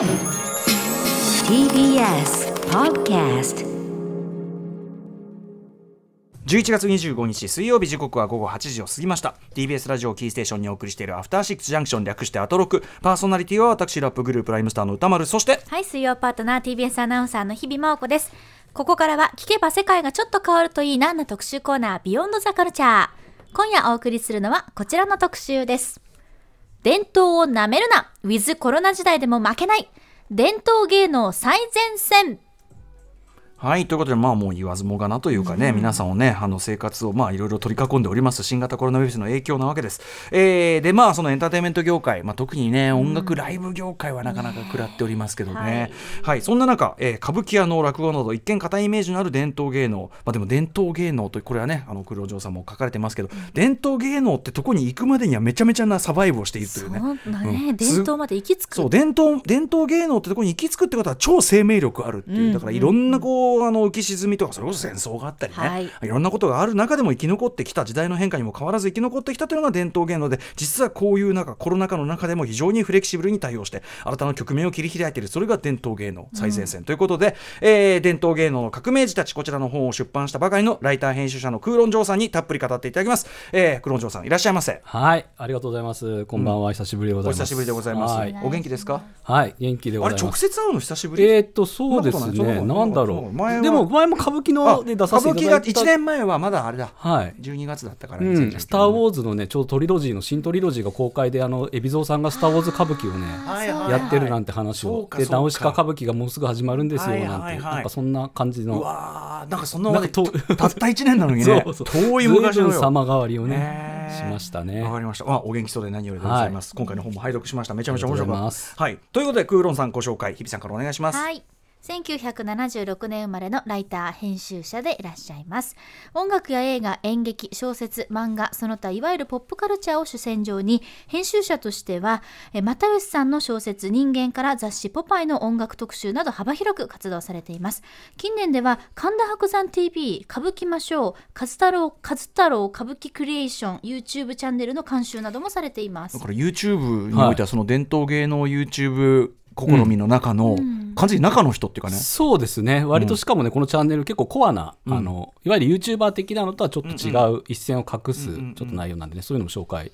TBS Podcast 11月25日水曜日時刻は午後8時を過ぎました TBS ラジオキーステーションにお送りしているアフターシックスジャンクション略してアトロクパーソナリティは私ラップグループライムスターの歌丸そしてはい、水曜パートナー TBS アナウンサーの日々真央子です。ここからは聞けば世界がちょっと変わるといいなな特集コーナービヨンドザカルチャー。今夜お送りするのはこちらの特集です。伝統をなめるな !With コロナ時代でも負けない伝統芸能最前線はいということでまあもう言わずもがなというかね、皆さんをねあの生活をまあいろいろ取り囲んでおります新型コロナウイルスの影響なわけです、えーでまあそのエンターテインメント業界、まあ、特にね音楽ライブ業界はなかなか食らっておりますけどね、はい、そんな中、えー歌舞伎や能落語など一見硬いイメージのある伝統芸能まあでも伝統芸能とこれはねあの黒城さんも書かれてますけど、伝統芸能ってとこに行くまでにはめちゃめちゃなサバイブをしているといそううねだね、うん。伝統まで行き着く。そう伝統伝統芸能ってところに行き着くってことは超生命力あるっていう、だからいろんなこうあの浮き沈みとかそれこそ戦争があったりね、はい。い、ろんなことがある中でも生き残ってきた時代の変化にも変わらず生き残ってきたというのが伝統芸能で実はこういう中コロナ禍の中でも非常にフレキシブルに対応して新たな局面を切り開いている。それが伝統芸能最前線ということで、えー伝統芸能の革命児たちこちらの本を出版したばかりのライター編集者の空論城さんにたっぷり語っていただきます、えー、空論城さんいらっしゃいませ。はい、ありがとうございます。こんばんは、久しぶりでございます。お久しぶりでございます、はい、お元気です。かはい元気でごあれ直ざいます。接会うの久しぶり？えーっと、そうですね。なんなことないなんだろ前はう。でも、前も歌舞伎ので出させていただいた。歌舞伎が1年前はまだあれだはい。12月だったから、うん、2019スター・ウォーズのね、ちょうどトリロジーの新トリロジーが公開で、あの海老蔵さんがスター・ウォーズ歌舞伎をね、はいはいはいやってるなんて話を、で、そうかそうかナウシカ歌舞伎がもうすぐ始まるんですよ、はいなんて、はいはいなんかそんな感じうの。わーなんかそんなまでなんかとたった1年なのにね そうそう遠い昔の様変わりをねね、しましたね。わかりました。まあ、お元気そうで何よりでございます。今回の本も拝読しました。めちゃめちゃ面白かった。はい。ということで、クーロンさんご紹介、日比さんからお願いします。はい。1976年生まれのライター編集者でいらっしゃいます。音楽や映画演劇小説漫画その他いわゆるポップカルチャーを主戦場に編集者としてはえ又吉さんの小説「人間」から雑誌「ポパイ」の音楽特集など幅広く活動されています。近年では神田伯山 TV 歌舞伎ましょう和太郎和太郎歌舞伎クリエーション YouTube チャンネルの監修などもされています。だから YouTube においては、その伝統芸能 YouTube 試みの中の、完全に中の人っていうかね。そうですね。割としかもね、このチャンネル結構コアな、あのいわゆる YouTuber 的なのとはちょっと違う一線を画すちょっと内容なんでねそういうのも紹介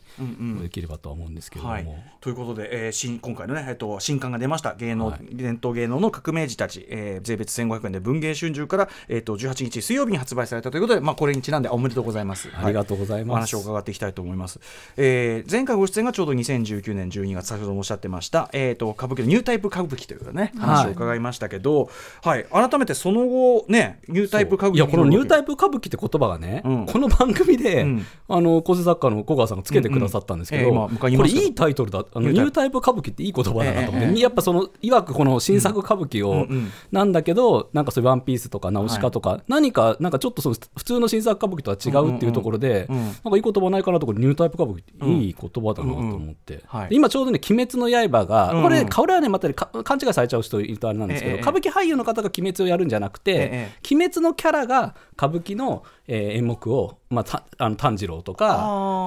できればとは思うんですけれども、はい、ということで、えー新今回のね、えっと、新刊が出ました。芸能、伝統芸能の革命児たち、えー税別1500円で文芸春秋から、えっと18日水曜日に発売されたということで、まあ、これにちなんでおめでとうございます。ありがとうございます。お話を伺っていきたいと思います。えー前回ご出演がちょうど2019年12月先ほどもおっしゃってました、えっと歌舞伎のニュータイプ歌舞伎というね話を伺いましたけど、はい、改めてその後ねニュータイプ歌舞伎いやこのニュータイププ歌舞伎って言葉がね、うん。この番組で、うん。あの構成作家の小川さんがつけてくださったんですけど、うん。うんええまあ迎えにいこれいいタイトルだあのニュータイプ。歌舞伎っていい言葉だなと思って、ええええ。やっぱそのいわくこの新作歌舞伎を、なんだけどなんかそういう「ワンピースとか「ナウシカ」とか、何かなんかちょっとその普通の新作歌舞伎とは違うっていうところで、うんうんうん。なんかいい言葉ないかなところニュータイプ歌舞伎っていい言葉だなと思って、はい。で今ちょうどね「鬼滅の刃が」これこれはねまたねか勘違いされちゃう人いるとあれなんですけど、ええ。歌舞伎俳優の方が鬼滅をやるんじゃなくて、ええ。鬼滅のキャラが歌舞伎の、えー演目を、まあ、たあの炭治郎とか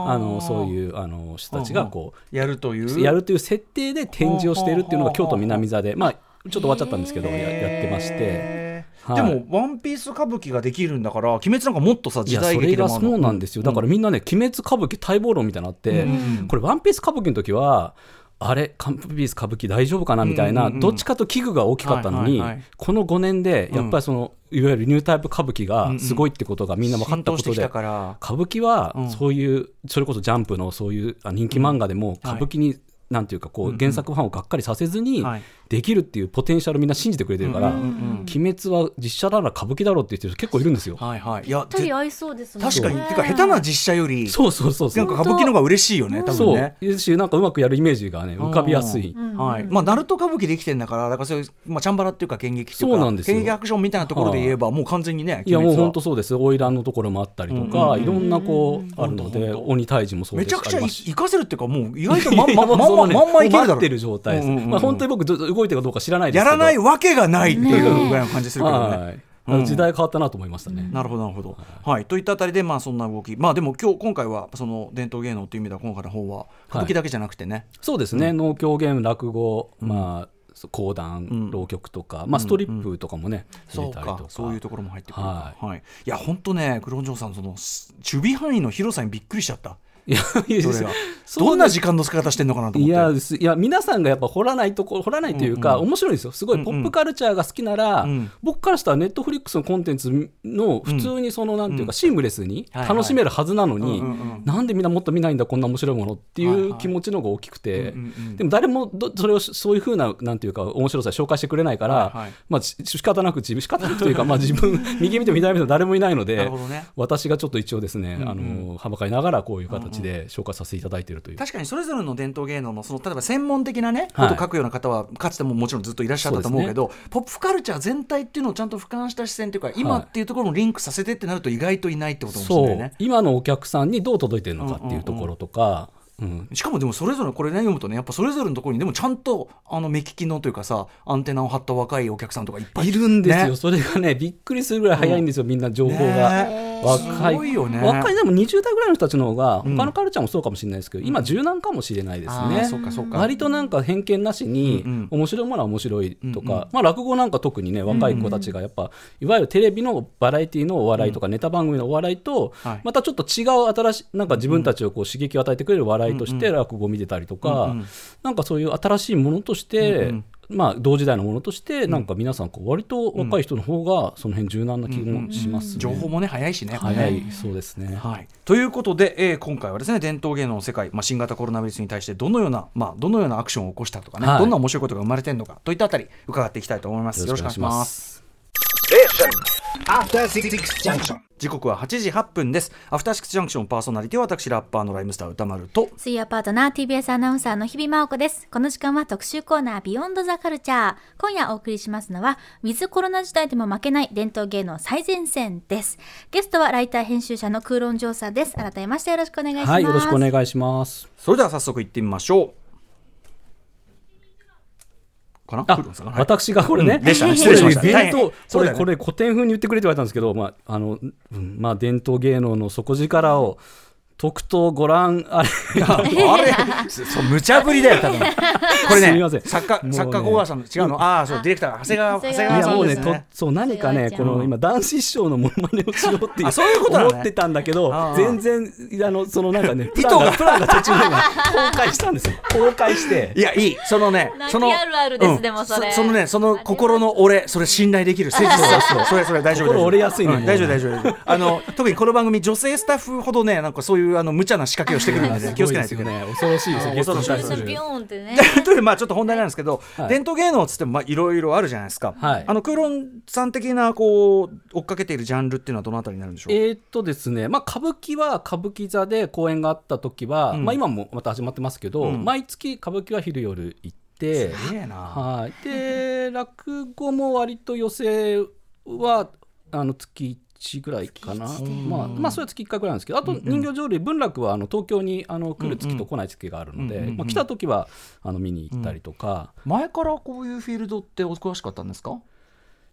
あのそういうあの人たちがこやるという。うやるという設定で展示をしているっていうのが京都南座で、まあ、ちょっと終わっちゃったんですけどややってまして。でも「ワンピース歌舞伎ができるんだから鬼滅なんかもっとさ時いやそれが代劇でもそうなんですよ。だからみんなね「鬼滅歌舞伎待望論」みたいなのあって、うん。これ「ワンピース歌舞伎の時はあれ「ワンピース歌舞伎大丈夫かな?」みたいな、うん。うんうんどっちかと危惧が大きかったのに、はいはいはい。この5年でやっぱりその、いわゆるニュータイプ歌舞伎がすごいってことがみんな分かったことで、浸透してきたから。歌舞伎はうん。そういう、それこそジャンプのそういうあ人気漫画でも歌舞伎に、なんていうかこう原作ファンをがっかりさせずにはいできるっていうポテンシャルをみんな信じてくれてるから、うんうんうん鬼滅は実写なら歌舞伎だろうって言ってる人結構いるんですよ。はいはい。いやぴったり合いそうですもんね。確かに。てか下手な実写よりそうそうそうそう。なんか歌舞伎の方が嬉しいよね多分そう。ねですしなんかうまくやるイメージがね浮かびやすい、はい。まあ、ナルト歌舞伎できてんだから、だからそういう、まあ、チャンバラっていうか、剣劇っていうか、そうなんですよ。剣劇アクションみたいなところで言えば、もう完全にね、いやもう本当そうです。花魁のところもあったりとか、いろんなこうあるので鬼退治もそうです。めちゃくちゃいあります。し活かせるっていうか、もう意外とまんま、まんま、いけるだろ。待ってる状態です、うんうんうん。まあ、本当に僕ど動いてるかどうか知らないですけど。やらないわけがないっていうぐらいの感じするけどね。はい。時代変わったなと思いましたね、なるほどなるほど、はい、といったあたりで、まあ、そんな動き、まあ、でも今日今回はその伝統芸能という意味では今回の方は歌舞伎だけじゃなくてね、そうですね、能狂言落語、まあ講談、浪曲とか、まあ、ストリップとかもね、そうか。かそういうところも入ってくるか。ははい、いや本当ねクロンジョンさんそのす守備範囲の広さにびっくりしちゃったいやどんな時間の使い方してんのかなと思って。いや皆さんがやっぱ掘らないとこ掘らないというか、面白いですよ。すごいポップカルチャーが好きなら、ん。僕からしたらネットフリックスのコンテンツの普通にそのなんていうか、シームレスにはいはい。楽しめるはずなのに、うんうんうん。なんでみんなもっと見ないんだこんな面白いものってはいはい。いう気持ちの方が大きくて、うんうんうんでも誰もどそれをそういうふうななんていうか面白さ紹介してくれないから、はいはい。まあし仕方なく自分仕方なくというかまあ自分 右見ても左見ても誰もいないのなでね。私がちょっと一応ですね、あのはばかりながらこういう形で紹介させていただいているという。確かにそれぞれの伝統芸能のその例えば専門的なねこはいとを書くような方はかつてももちろんずっといらっしゃったと思うけどポップカルチャー全体っていうのをちゃんと俯瞰した視線というか今っていうところもリンクさせてってなると意外といないってことかもしれないね。今のお客さんにどう届いてるのかっていうところとか、うんしかもでもそれぞれこれね読むとねやっぱそれぞれのところにでもちゃんとあの目利きのというかさアンテナを張った若いお客さんとかいっぱい。いるんですよ、ね。それがねびっくりするぐらい早いんですよ、みんな情報が。ね。若い。すごいよね。若い。でも20代ぐらいの人たちの方がん。他のカルチャーもそうかもしれないですけど、今柔軟かもしれないですね。そうかそうか。割となんか偏見なしに、うんうん。面白いものは面白いとか、うんうん。まあ、落語なんか特にね若い子たちがやっぱ、いわゆるテレビのバラエティのお笑いとか、ネタ番組のお笑いと、はい。またちょっと違う新しいなんか自分たちをこう刺激を与えてくれる笑いとして落語を見てたりとか、うんうんなんかそういう新しいものとして、うんうんまあ、同時代のものとして、なんか皆さんこう割と若い人の方がその辺柔軟な気もしますね。情報もね早いしね。早い、そうですね。はい、ということで、えー今回はですね伝統芸能の世界、まあ、新型コロナウイルスに対してどのような、まあ、どのようなアクションを起こしたとかね、はいどんな面白いことが生まれてるのかといったあたり伺っていきたいと思います。よろしくお願いします。時刻は8時8分です。アフターシックスジャンクションパーソナリティは私ラッパーのライムスター歌丸と水曜パートナー TBS アナウンサーの日々真央子です。この時間は特集コーナービヨンドザカルチャー。今夜お送りしますのは、ウィズコロナ時代でも負けない伝統芸能最前線です。ゲストはライター編集者の空論上さです。改めましてよろしくお願いします。はい、よろしくお願いします。それでは早速行ってみましょう。かな？私がこれね、うんでしたね。失礼しました。これ伝統これこれ古典風に言ってくれって言われたんですけど、まああのうんまあ、伝統芸能の底力をとくとご覧あれ あれ？そそう無茶ぶりだよ多分。これねすみません。作家ね。作家小川さんの違うの？ああそうディレクターが長谷川長谷川川さいやもうねとんですねそう何かねこの今男子師匠のモノマネをしようっていうあそういうことね。思ってたんだけど全然あのそのなんかね プ図ランがが。プランが途中でね崩壊したんですよ。崩壊して。いやいい。そのねそのあるあるですうん。でもそれ。そのねその心の俺それ信頼できる誠実さそれそれ大丈夫心折れやすいねうん大丈夫大丈夫大丈夫。あの特にこの番組女性スタッフほどねなんかそういうあの無茶な仕掛けをしてくるのでね気をつけないといけない。ね。恐ろしいですよゲストに対するビヨーンってね。というまあちょっと本題なんですけど、はい。伝統芸能っつってもまあいろいろあるじゃないですか、はい。あのクーロンさん的なこう追っかけているジャンルっていうのはどのあたりになるんでしょう、えーっとですね、まあ、歌舞伎は歌舞伎座で公演があった時は、うんまあ、今もまた始まってますけど、うん。毎月歌舞伎は昼夜行って、すげえな。はい、で落語も割と寄席はあの月1ぐらいかな、まあ、まあそれは月1回ぐらいなんですけどあと人形浄瑠璃文楽はあの東京にあの来る月と来ない月があるので、まあ、来た時はあの見に行ったりとか。前からこういうフィールドってお詳しかったんですか？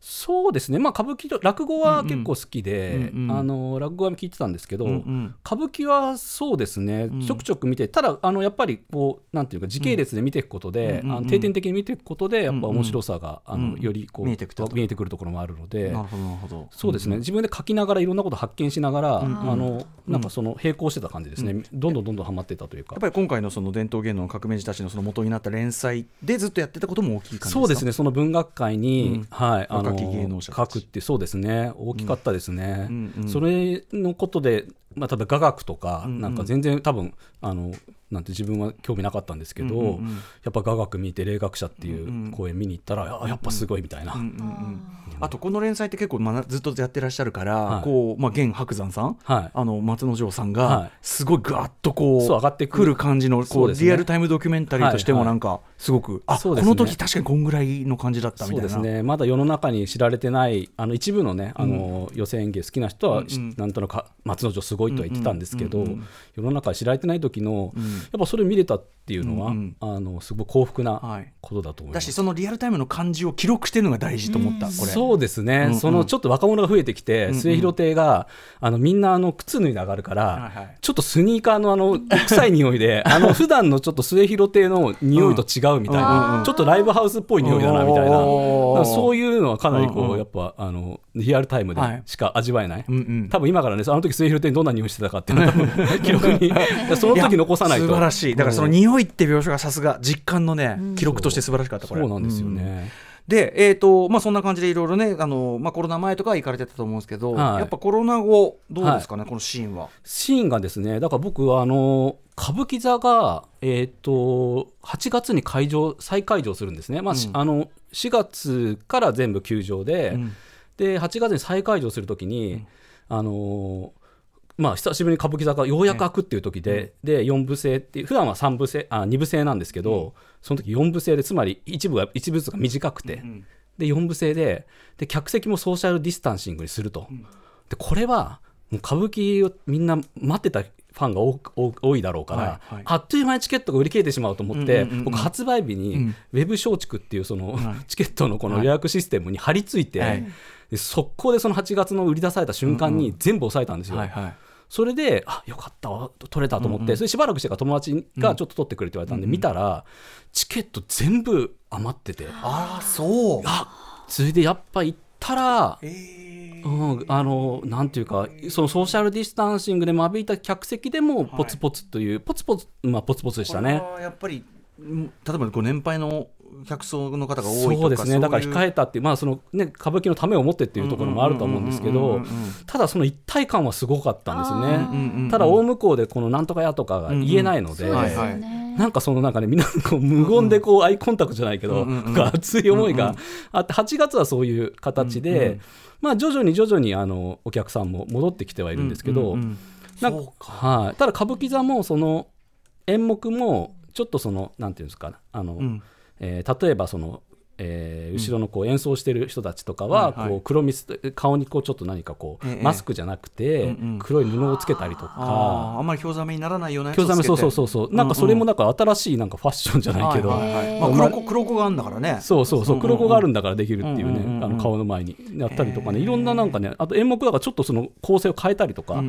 そうですね、まあ、歌舞伎と落語は結構好きで、うんうん。あの落語は聞いてたんですけど、うんうん。歌舞伎はそうですね、ん。ちょくちょく見て、ただ、あのやっぱりこう、なんていうか、時系列で見ていくことで、うん。あの定点的に見ていくことで、やっぱ面白さが、あうん。のよりこう見えてくると。見えてくるところもあるので。なるほどなるほど。そうですね、自分で書きながらいろんなこと発見しながら、ん。あのなんかその並行してた感じですね、どんどんどんどんはまってったというか。やっぱり今回のその伝統芸能の革命児たちのその元になった連載でずっとやってたことも大きい感じですかそうですね、その文学界に、うんはい、あの若き芸能者書くって、そうですね、大きかったですね。うん。うん。うん。それのことで、まあ、例えば雅楽とか、うんうん。なんか全然多分あのなんて自分は興味なかったんですけど、うんうんうん。やっぱ雅楽見て霊学者っていんうんう公演見に行ったら、あやっぱすごいみたいな、うんうんうん。あとこの連載って結構まあずっとやってらっしゃるから、はい。こうまあ現白山さん、はい。あの松之丞さんがはい。すごいガッとこう,、そう上がってくる。る感じのこそうね。リアルタイムドキュメンタリーとしてもはい。はい。なんかすごく、あこそうですね。の時確かにこんぐらいの感じだったみたいな。そうですね。まだ世の中に知られてないあの一部のねあの、寄席演芸好きな人は、しうんうん。なんとなくか松之丞すごいとは言ってたんですけど、うんうんうんうん。世の中で知られてない時の、ん。やっぱそれ見れたっていうのは、うんうん。あのすごい幸福はない。ことだと思います。だしそのリアルタイムの感じを記録してるのが大事と思った、これ。そうですね、うんうん。そのちょっと若者が増えてきて、んうん。末広亭があのみんなあの靴脱いで上がるから、はいはい。ちょっとスニーカーのあの臭い匂いで、あの 普段のちょっと末広亭の匂いと違うみたいな、ちょっとライブハウスっぽい匂いだなみたいな。そういうのはかなりこう、やっぱあのリアルタイムではい。しか味わえない、多分今からねあの時末広亭にどんな匂いしてたかっていうのは 記録にその時残さないと。素晴らしい。だからそのうん。匂いって描写がさすが実感のね記録として素晴らしかったこれ。そう。なんですよね、で、えーとまあ、そんな感じでいろいろねあの、まあ、コロナ前とかは行かれてたと思うんですけど、はい。やっぱコロナ後どうですかね、このシーンは？シーンがですねだから僕はあの歌舞伎座が、えー、と8月に開場再開場するんですね、まあしあの4月から全部休場で,、ん。で8月に再開場するときに、あのーまあ、久しぶりに歌舞伎座がようやく開くっていう時で,、で4部制っていう普段は3部制あ2部制なんですけど、その時4部制でつまり一部が一部ずつが短くて、で4部制でで客席もソーシャルディスタンシングにすると、でこれはもう歌舞伎をみんな待ってたファンが多く多多いだろうから、はいはい。あっという間にチケットが売り切れてしまうと思って、うんうんうんうん。僕発売日にウェブ松竹っていうその、チケットのこの予約システムに貼り付いて、はい。で速攻でその8月の売り出された瞬間に全部押さえたんですよ。はいはいそれで、あよかったわ、取れたと思って、それしばらくしてから友達がちょっと取ってくれって言われたんで、見たら、チケット全部余ってて、ああそう。あそれでやっぱ行ったら、えうん、あのなんていうかそのソーシャルディスタンシングで間引いた客席でもポツポツという、ポツポツまあポツポツでしたね。やっぱりん例えばご年配の客層の方が多いとかそうですね。だから控ええたっていう、まあそのね、歌舞伎のためを持ってっていうところもあると思うんですけどただその一体感はすごかったんですね。ただ大向こうでこのなんとかやとかが言えないので、なんかそのなんかねみんなこう無言でこうアイコンタクトじゃないけど、熱い思いがあって8月はそういう形で、まあ徐々に徐々にあのお客さんも戻ってきてはいるんですけど、なんかはい、ただ歌舞伎座もその演目もちょっとそのなんていうんですかあの、んえー例えばその、えー後ろのこう演奏してる人たちとかはこう黒みす顔にこうちょっと何かこうええ。マスクじゃなくて黒い布をつけたりとあか。ーあんまり興ざめにならないようなやつを興ざめそうそうそうつそう。なんかそれもなんか新しいなんかファッションじゃけてないけど、はいはいはい。へー。まあ黒子黒子があるんだからね。そうそうそう。黒子があるんだからできるっていうねあの顔の前にやったりとかね。いろんななんかねあと演目だからちょっとその構成を変えたりとか、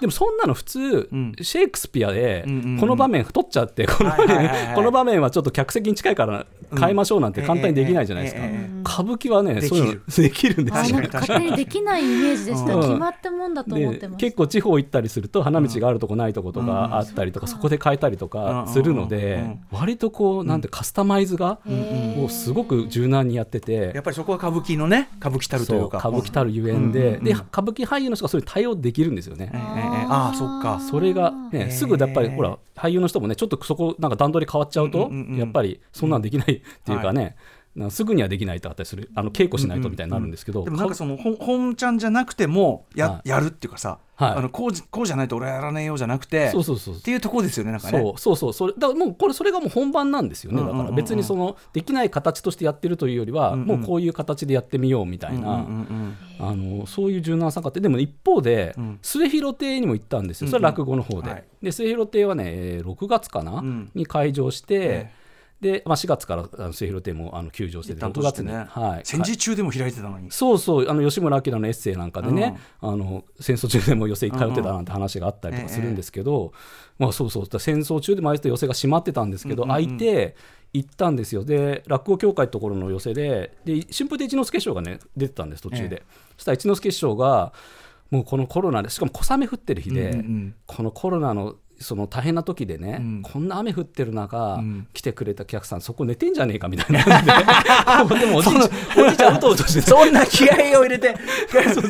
でもそんなの普通、うん。シェイクスピアでこの場面太っちゃってこの場面 この場面はちょっと客席に近いから変えましょうなんて簡単にできないじゃないですか。歌舞伎はねできる。そういうの できるんですよ。あなんか勝手にできないイメージでした、うん。決まったもんだと思ってでま結構地方行ったりすると花道があるとこないとことかあったりとかそこで変えたりとかするのでうん。割とこうなんてカスタマイズがへー。もうすごく柔軟にやってて。やっぱりそこは歌舞伎のね歌舞伎たるとそいううか歌舞伎たるゆえんでうん。で歌舞伎俳優の人がそれに対応できるんですよね。ええええああそっか。それがねすぐやっぱりほら俳優の人もねちょっとそこなんか段取り変わっちゃうとやっぱりそんなんできないっていうかねすぐにはできないとあったりするあの稽古しないとみたいになるんですけどでもなんかその本本ちゃんじゃなくてもや,、はい。やるっていうかさ、はい。あのこうじこうじゃないと俺はやらねえようじゃなくてそうそうそう。っていうところですよねなんかね。そうそうそう。それだからもうこれそれがもう本番なんですよね。だかうんうんうん。うんら別にそのできない形としてやってるというよりはうんうん。もうこういう形でやってみようみたいなうんうんうんあのそういう柔軟さがあってでも一方でうん。末広亭にも行ったんですよ。それは落語の方で,、はい。で末広亭はねえー6月かな、うん。に開場して、えで、まあ、4月からあの末広亭もあの休場してて6一旦閉じて月に、ね、はい、戦時中でも開いてたのに、そうそう。あの吉村明のエッセイなんかでね、あの戦争中でも寄席通ってたなんて話があったりとかするんですけど、まあ、そうそう。戦争中でもあいつ寄席が閉まってたんですけど、うんうんうん。開いて行ったんですよ。で落語協会のところの寄席でで春風亭一之輔師匠がね出てたんです途中で、え。そしたら一之輔師匠がもうこのコロナでしかも小雨降ってる日で、うんうんうん。このコロナのその大変な時でね、うん。こんな雨降ってる中、ん。来てくれたお客さんそこ寝てんじゃねえかみたいな。ででもおじいちゃん おじいちゃんうとうとして。てそんな気合を入れて。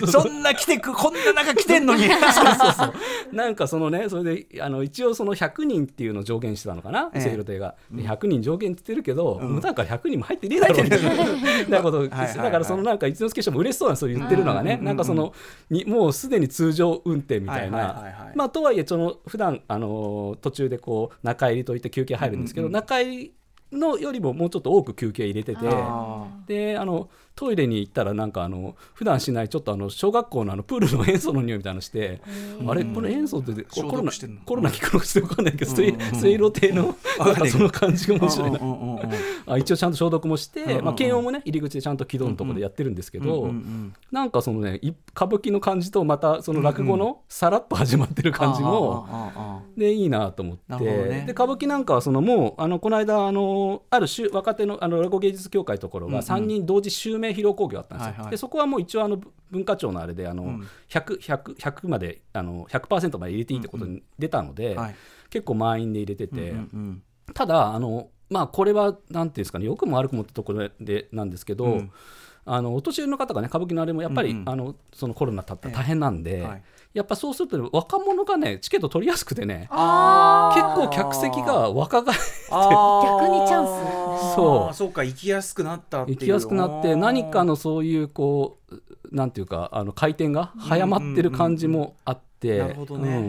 そんな来てくこんな中来てんのに。そうそうそうなんかそのねそれであの一応その100人っていうのを上限してたのかな？ええ。清広亭が、で100人上限って言ってるけど、無駄から100人も入ってねえだろうみたいな。ことだからそのなんか一之輔師匠も嬉しそうなそれ言ってるのがね、なんかそのにもうすでに通常運転みたいな、まあとはいえその普段あの途中でこう中入りといって休憩入るんですけど、中入りのよりももうちょっと多く休憩入れてて。あであのトイレに行ったらなんかあの普段しないちょっとあの小学校のあのプールの塩素の匂いみたいなのしてあれこれ塩素ってコ消ロナコロナ効くのかして分か んないけど水水路亭のなんかその感じが面白いな。一応ちゃんと消毒もして、まあ、検温もね入り口でちゃんと軌道のところでやってるんですけど、なんかそのねい歌舞伎の感じとまたその落語のさらっと始まってる感じも、でいいなと思って、で歌舞伎なんかはそのもうあのこの間あのあるし若手のあの落語芸術協会ところが3人同時襲名披露興行あったんですよ、はいはい。でそこはもう一応あの文化庁のあれであの、ん。100, 100, 100まであの100%まで入れていいってことに出たので、はい。結構満員で入れてて、うんうんただあのまあこれはなんていうんですかね良くも悪くもってところでなんですけど、うん。あのお年寄りの方がね歌舞伎のあれもやっぱり、うんうん。あのそのコロナたったら大変なんで、はいやっぱそうするとね、若者がねチケット取りやすくてねあ結構客席が若返逆にチャンス。そう。そうか行きやすくなったっていう行きやすくなって何かのそういうこうなんていうかあの回転が早まってる感じもあって、なるほどね。う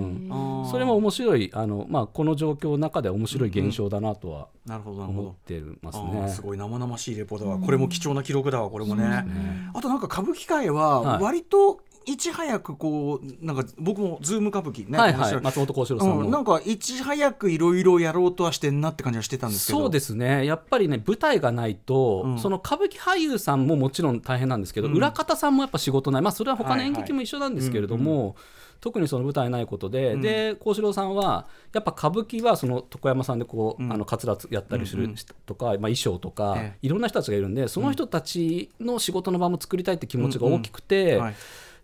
ん。それも面白いあの、まあ、この状況の中では面白い現象だなとはなるほどなるほど。思ってますあね。ーすごい生々しいレポートだわ。これも貴重な記録だわこれもね。あとなんか歌舞伎界ははい。割といち早くこうなんか僕もズーム歌舞伎ねはいはい、松本幸四郎さんの、うん、なんかいち早くいろいろやろうとはしてんなって感じはしてたんですけど。そうですね。やっぱりね舞台がないと、うん。その歌舞伎俳優さんももちろん大変なんですけど、うん。裏方さんもやっぱ仕事ない、まあ、それは他の演はいはい。劇も一緒なんですけれども、特にその舞台ないことで、うん。で幸四郎さんはやっぱ歌舞伎はその床山さんでこう、うん。あのカツラつやったりするうんうん。人とか、まあ、衣装とか、ええ。いろんな人たちがいるんでその人たちの仕事の場も作りたいって気持ちが大きくて、はい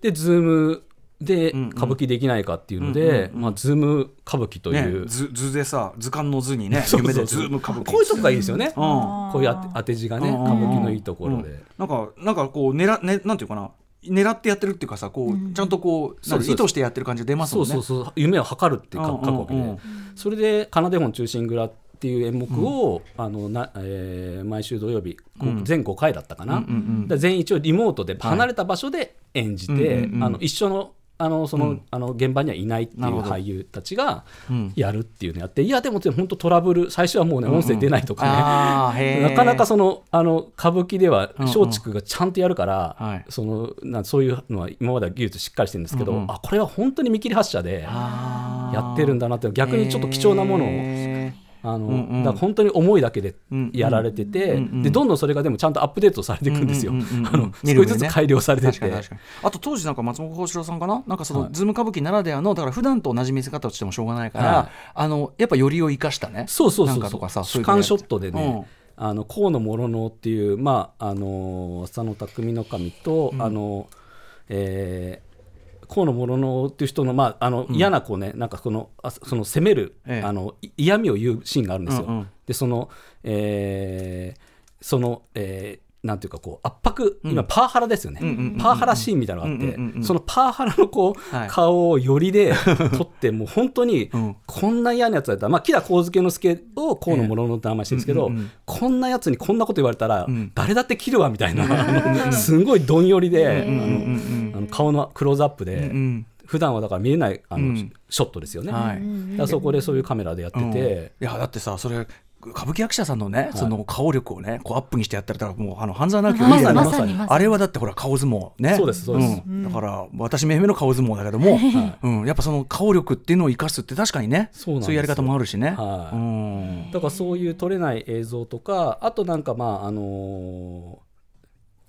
でズームで歌舞伎できないかっていうのうんで、うんうん。まあ、ズーム歌舞伎といねう、図図でさ図鑑の図にね 夢でズーム歌舞伎。こういうとこがいいですよね。うん。こういう当て当て字がね、うん歌舞伎のいいところで。うんなんかなんかこう狙ねなんていうかな。狙ってやってるっていうかさこう、ちゃんとこうそうんか意図してやってる感じが出ますもんね。そうそうそう。夢を測るって書くわけで、うんうん。それで「奏で本忠臣蔵」っていう演目を、あのなえー毎週土曜日、こううん。全5回だったかな、うんうんうん。で全員一応リモートで離れた場所で演じて、うんうんうん。あの一緒のあのその、うん。あの現場にはいないっていう俳優たちがうん。やるっていうのやっていやでも本当トラブル最初はもうね音声出ないとかね、あーへー。なかなかそのあの歌舞伎ではうんうん。松竹がちゃんとやるから、はい。そのなそういうのは今までは技術しっかりしてるんですけど、うんうん。あこれは本当に見切り発車でやってるんだなって逆にちょっと貴重なものを、へあのうんうん。だから本当に思いだけでうんうん。やられてて、うんうん。でどんどんそれがでもちゃんとアップデートされていくんですよ。うんうんうんうんあの少しずつ改良されてって。確かに確かに。あと当時なんか松本幸四郎さんかな？なんかその、はい。ズーム歌舞伎ならではのだから普段と同じ見せ方をしてもしょうがないから、はい。あのやっぱよりを生かしたね。そうそうそうそう。なんかとかさ主観ショットでうん。ね、あの河野諸能っていう、まああの浅野匠の神と、あのえー河野諸能っていう人の,、まあ、あの嫌なこう、ね、なんかこのあその攻める、ええ。あのい嫌味を言うシーンがあるんですよ。うんうん。でその、えーその、えーなんていうかこう圧迫、今パワハラですよね、パワハラシーンみたいなのがあって、そのパワハラのこう、はい。顔をよりで 撮ってもう本当にうん。こんな嫌なやつだった。ら、まあ、木田幸助之助を河野諸能って名前してるんですけど、こんなやつにこんなこと言われたら、ん。誰だって切るわみたいな、すごいどんよりで、あの顔のクローズアップで、うん普段はだから見えないあの、うん。ショットですよね、はい。だからそこでそういうカメラでやってて。いやだってさそれ歌舞伎役者さんのね、その顔力をねこうアップにしてやったらもうあの半沢直樹を見てるまさにまさにまさに。あれはだってほら顔相撲ね。そうですそうです。ん。だから私めいめの顔相撲だけども、うん、やっぱその顔力っていうのを生かすって確かにねそういうやり方もあるしね、はい。うん。だからそういう撮れない映像とかあとなんかまああのー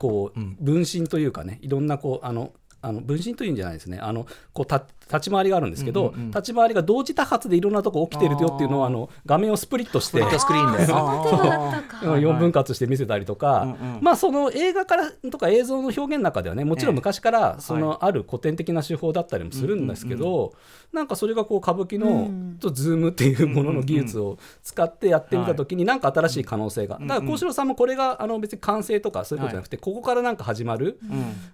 こう分身というかねいろんなこうあのあの分身というんじゃないですね。あのこうた立ち回りがあるんですけど、うんうんうん。立ち回りが同時多発でいろんなとこ起きてるよっていうのをあの画面をスプリットしてスクリーンで。手があったかうん4分割して見せたりとか、うんうんまあその映画からとか映像の表現の中ではねもちろん昔からそのある古典的な手法だったりもするんですけど、なんかそれがこう歌舞伎のうん。とズームっていうものの技術を使ってやってみた時になんか新しい可能性が、だから幸四郎さんもこれがあの別に完成とかそういうことじゃなくて、ここからなんか始まる、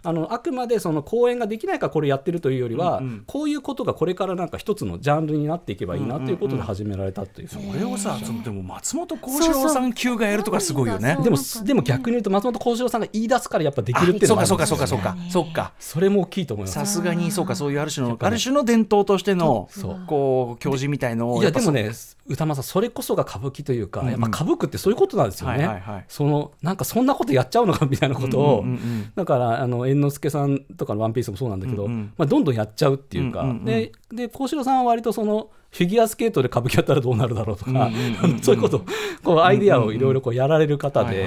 あのあくまでその公演ができないからこれやってるというよりは、うんうん。こういうことがこれからなんか一つのジャンルになっていけばいいなということで始められたという。これをさそのでも松本幸四郎さん級がやるとかすごいよね。そうでもでも逆に言うと松本幸四郎さんが言い出すからやっぱできるっていうそうのがあるんですよかそうかそうか。そうかそうか。それも大きいと思います。さすがにそうかそういうある種の、ぱね。ある種の伝統としてのそう。こう教授みたいのをいやでもね歌間さんそれこそが歌舞伎というか、うんうん。やっぱ歌舞伎ってそういうことなんですよね、はいはいはい。そのなんかそんなことやっちゃうのかみたいなことを、うんうんうん。だからあの猿之助さんとかの「ワンピースもそうなんだけど、うんうん。まあ、どんどんやっちゃうっていうか、うんうんうん。でで幸四郎さんは割とそのフィギュアスケートで歌舞伎やったらどうなるだろうとか、うんうん そういうことこうアイディアをいろいろこうやられる方で。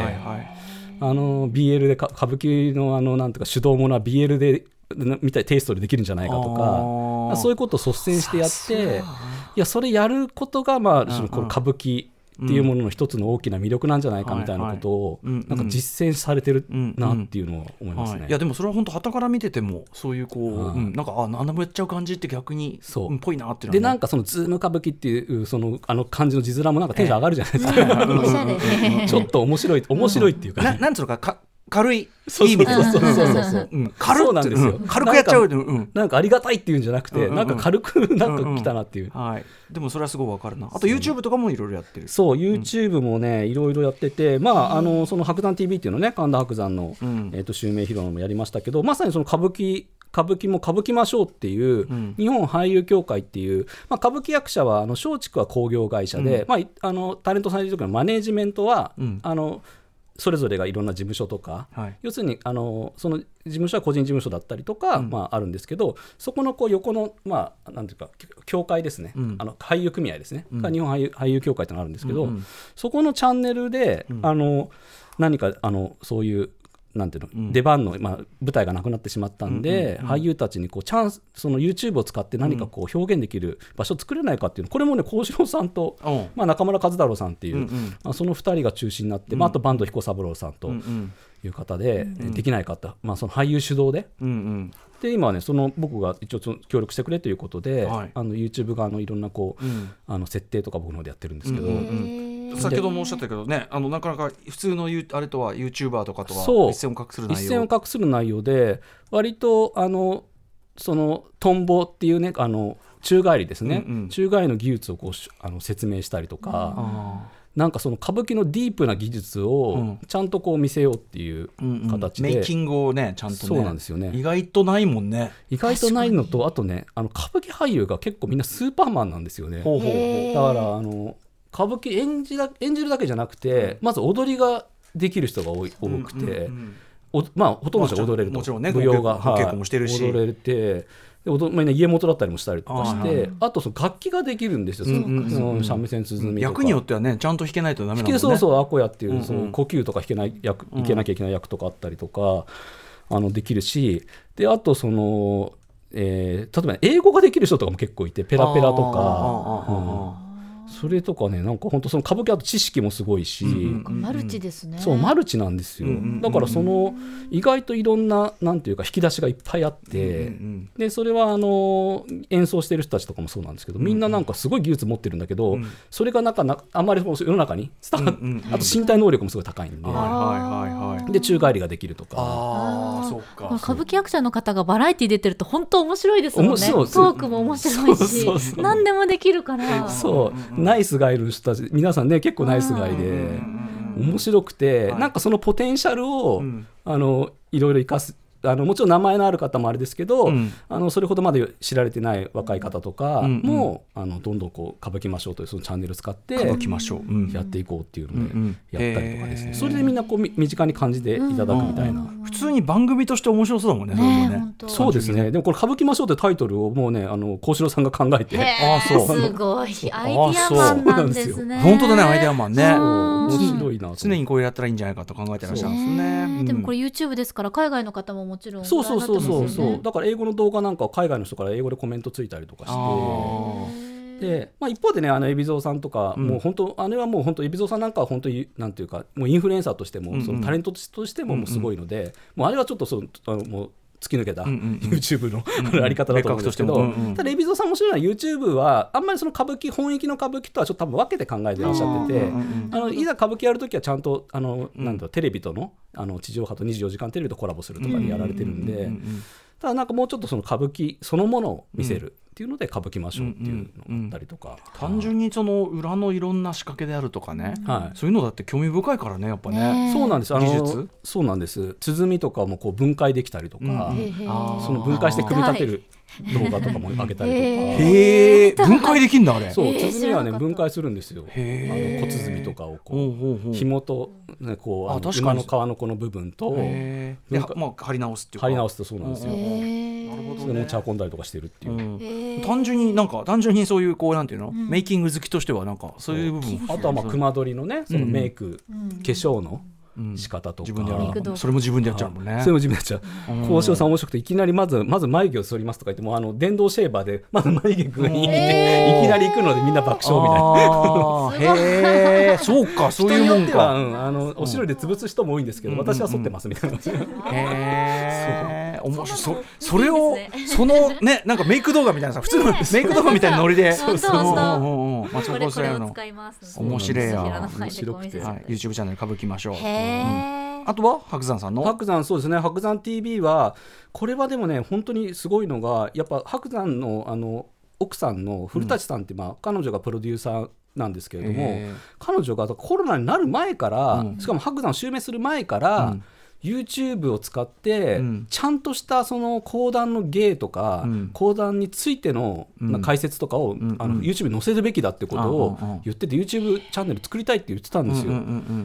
あの BL でか歌舞伎のあのなんていうか衆道ものは BL でなみたいテイストでできるんじゃないかとあかー。そういうことを率先してやっていやそれやることが、まあ、そのこの歌舞伎っていうものの一つの大きな魅力なんじゃないかみたいなことをなんか実践されてるうんなっていうのは思いますね。はい、い。やでもそれは本当傍から見ててもそういうこう、うん。うん。なんかあ何でもやっちゃう感じって逆にそう。んぽいなっていうでなんかそのズーム歌舞伎っていうそのあの感じの字面もなんかテンション上がるじゃないですか、おしゃれちょっと面白い面白いっていうか、なねなんつうのかか軽いそうそうそうそう軽っそうなんですようん軽くやっちゃううんなんかありがたいっていうんじゃなくて、なんか軽くなんか来たなっていう、はい、でもそれはすごいわかるなあと YouTube とかもいろいろやってるそう YouTube もね、いろいろやってて、まあ、あのその白山 TV っていうのね神田伯山の、うんえー、と襲名披露もやりましたけどまさにその歌舞伎歌舞伎も歌舞伎ましょうっていう、ん日本俳優協会っていう、まあ、歌舞伎役者はあの松竹は興行会社で、まあ、いあのタレントされる時のマネージメントは、うんあのそれぞれがいろんな事務所とか、はい。要するにあのその事務所は個人事務所だったりとか、まあ、あるんですけどそこのこう横の、まあ、なんていうか協会ですね、うん。あの俳優組合ですね、が日本俳優俳優協会ってのがあるんですけど、うんうん。そこのチャンネルで、あの何かあのそういうなんていうの、出番の、まあ、舞台がなくなってしまったんで、俳優たちにこうチャンスその YouTube を使って何かこう表現できる場所を作れないかっていうのこれもね幸四郎さんと、うん。まあ、中村和太郎さんっていう、うんうん。まあ、その2人が中心になって、まあ、あと坂東彦三郎さんとうんうん。いう方で、できないかと、まあ、その俳優主導で。うんうん。で今はねその僕が一応協力してくれということで、はいあの YouTube 側のいろんなこう、うんあの設定とか僕の方でやってるんですけど、うんうん先ほどもおっしゃったけどねあのなかなか普通のあれとは YouTuber とかとは一線を画する内容。一線を画する内容で割とあのそのトンボっていうねあの宙返りですね、うんうん。宙返りの技術をこうしあの説明したりとか、あなんかその歌舞伎のディープな技術うをん。ちゃんとこう見せようっていうーうんうん。形で、メイキングをねちゃんとね。そうなんですよね。意外とないもんね。意外とないのとあとねあの歌舞伎俳優が結構みんなスーパーマンなんですよね。だからあの歌舞伎演じだ演じるだけじゃなくて、まず踊りができる人が多い多くて、おまあ、ほとんどの人が踊れると、もちろんね舞踊が、ご稽古ご稽古もしてるし。踊れてで踊まあね家元だったりもしたりとかしあてあとその楽器ができるんですよ、三味線鼓とか。役によってはねちゃんと弾けないとダメなもんねそうそうアコヤっていう,、その呼吸とか弾けない役いけなきゃいけない役とかあったりとか、あのできるしであとその、えー例えばね英語ができる人とかも結構いてペラペラとか。それとかねなんか本当その歌舞伎あと知識もすごいし、マルチですね。そうマルチなんですよ、だからその意外といろんななんていうか引き出しがいっぱいあって、でそれはあの演奏してる人たちとかもそうなんですけどみんななんかすごい技術持ってるんだけど、それがなんかなあまり世の中に伝わっ、あと身体能力もすごい高いんで、はいはいはいはい。で宙返りができるとか。ああそうか。歌舞伎役者の方がバラエティ出てると本当面白いですもんね。トークも面白いし何でもできるから。そう、ナイスガイの人たち皆さんね結構ナイスガイで面白くて、なんかそのポテンシャルを、ん。あのいろいろ生かすあのもちろん名前のある方もあれですけど、うん。あのそれほどまで知られてない若い方とかうんも、あのどんどんこう歌舞伎ましょうというそのチャンネル使って歌舞伎ましょううん。やっていこうっていうのでうんうん。やったりとかですね、へー。それでみんなこうみ身近に感じていただくみたいな。普通に番組として面白そうだもんねそれもね。そうですね。でもこれ「歌舞伎ましょう」ってタイトルをもうねあの幸四郎さんが考えてへあそう。ーすごい。アイディアマンなんですね。本当だねアイデアマンね。面白いな常にこうやったらいいんじゃないかと考えてらっしゃるんですね。ねでもこれれ YouTube ですから海外の方ももちろんそうそうそうそう。そう、だから英語の動画なんかは海外の人から英語でコメントついたりとかして。あで、まあ、一方でねあの海老蔵さんとか、もう本当あれはもう本当海老蔵さんなんかは本当になんていうかもうインフルエンサーとしても、んうんそのタレントとしてももうすごいので、もうあれはちょっとそのあのもう突き抜けた、YouTube の あり方だと思うんですけど、ただ海老蔵さん面白いのは YouTube はあんまりその歌舞伎本域の歌舞伎とはちょっと多分分けて考えてらっしゃってて、あのいざ歌舞伎やるときはちゃんとあの、なんだテレビとのあの地上波と24時間テレビとコラボするとかでやられてるんで。ただなんかもうちょっとその歌舞伎そのものを見せるっていうので歌舞伎ましょうっていうのがあったりとか、単純にその裏のいろんな仕掛けであるとかね。はい。そういうのだって興味深いからねやっぱね。ねそうなんです。あの技術。そうなんです。鼓とかもこう分解できたりとか、へーその分解して組み立てる動画とかも上げたりとか。へえ分解できんだあれ。そう、えー鼓はね分解するんですよ。あの小鼓とかをこほう紐とねこうあの馬の皮のこの部分とでまあ貼り直すっていうか。貼り直すとそうなんですよ。なるほどそれ持ち運んだりとかしてるっていう。単純になんか単純にそういうこうなんていうの、メイキング好きとしてはなんかそういう部分。あとはまあ熊取りのねそのメイク、化粧の仕方とか、自分でやる。メイク動画のそれも自分でやっちゃうもんね。それも自分でやっちゃう。交渉さん面白くていきなりまずまず眉毛を剃りますとか言ってもうあの電動シェーバーで まず眉毛グイーンっていきなり行くのでみんな爆笑みたいな。へえそうか そう人いうもんか。うん、あのお白で潰す人も多いんですけど、私は剃ってますみたいな。へえ面白いそそうそれをそのね なんかメイク動画みたいなさ普通のメイク動画みたいなノリで。そうそう。そううんう。んうん松本さんの面白いや面白くて YouTube チャンネル歌舞伎ましょうへえあとは白山さんの？白山そうですね。白山 TV はこれはでもね本当にすごいのがやっぱ白山のあの奥さんの古舘さんって、まあ、彼女がプロデューサーなんですけれども、へー。彼女がコロナになる前から、うん。しかも白山を襲名する前から、うん YouTube を使って、うん。ちゃんとしたその講談の芸とか、うん。講談についての、解説とかを、んあのうん。YouTube に載せるべきだってことを言ってて YouTube チャンネル作りたいって言ってたんですよ。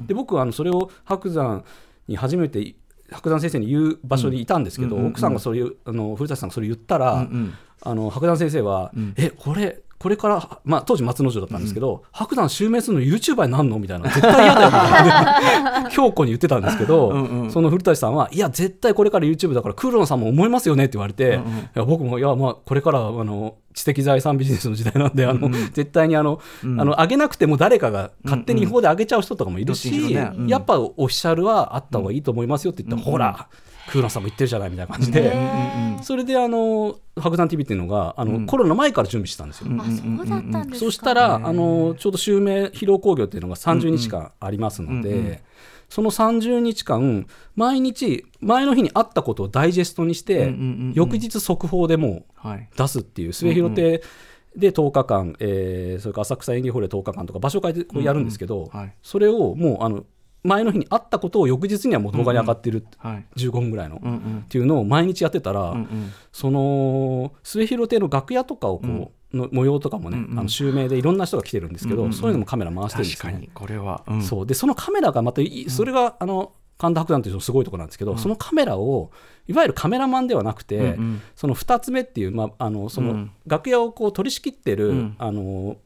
で僕はあのそれを白山に初めて白山先生に言う場所にいたんですけど、奥さんがそれあの古舘さんがそれ言ったら、うんうん。あの白山先生は「ん。えこれこれから、まあ、当時松之丞だったんですけど、白山襲名するの YouTuber になんのみたいな絶対嫌だよみたいな強固に言ってたんですけどうんうん。その古舘さんはいや絶対これから YouTube だからクーロンさんも思いますよねって言われて、いや僕もいやまあこれからはあの知的財産ビジネスの時代なんであの、絶対にあの、あの上げなくても誰かが勝手に違法で上げちゃう人とかもいるし、どっちにしろね。うん。やっぱオフィシャルはあった方がいいと思いますよって言ったら、ほらクーロンさんも言ってるじゃないみたいな感じで。それであの白山 TV っていうのがあの、コロナ前から準備してたんですよ。あそうだったんですか。そしたらあのちょうど襲名披露興行っていうのが30日間ありますので、その30日間毎日前の日にあったことをダイジェストにして、翌日速報でもうはい。出すっていう末広亭で10日間、えーそれから浅草演芸ホールで10日間とか場所を変えてこうやるんですけど、はい。それをもうあの前の日にあったことを翌日にはもう動画に上がってる、はい。15分ぐらいの、うんうん。っていうのを毎日やってたら、うん。うんその末広亭の楽屋とかをこう、の模様とかもね、あの襲名でいろんな人が来てるんですけど、そういうのもカメラ回してるんですね。確かに。これは。うん。そう。でそのカメラがまたいそれが、あの神田伯山という人のすごいところなんですけど、そのカメラをいわゆるカメラマンではなくて、うんその2つ目っていう、まあ、あのその、うん。楽屋をこう取り仕切ってる、ん。あの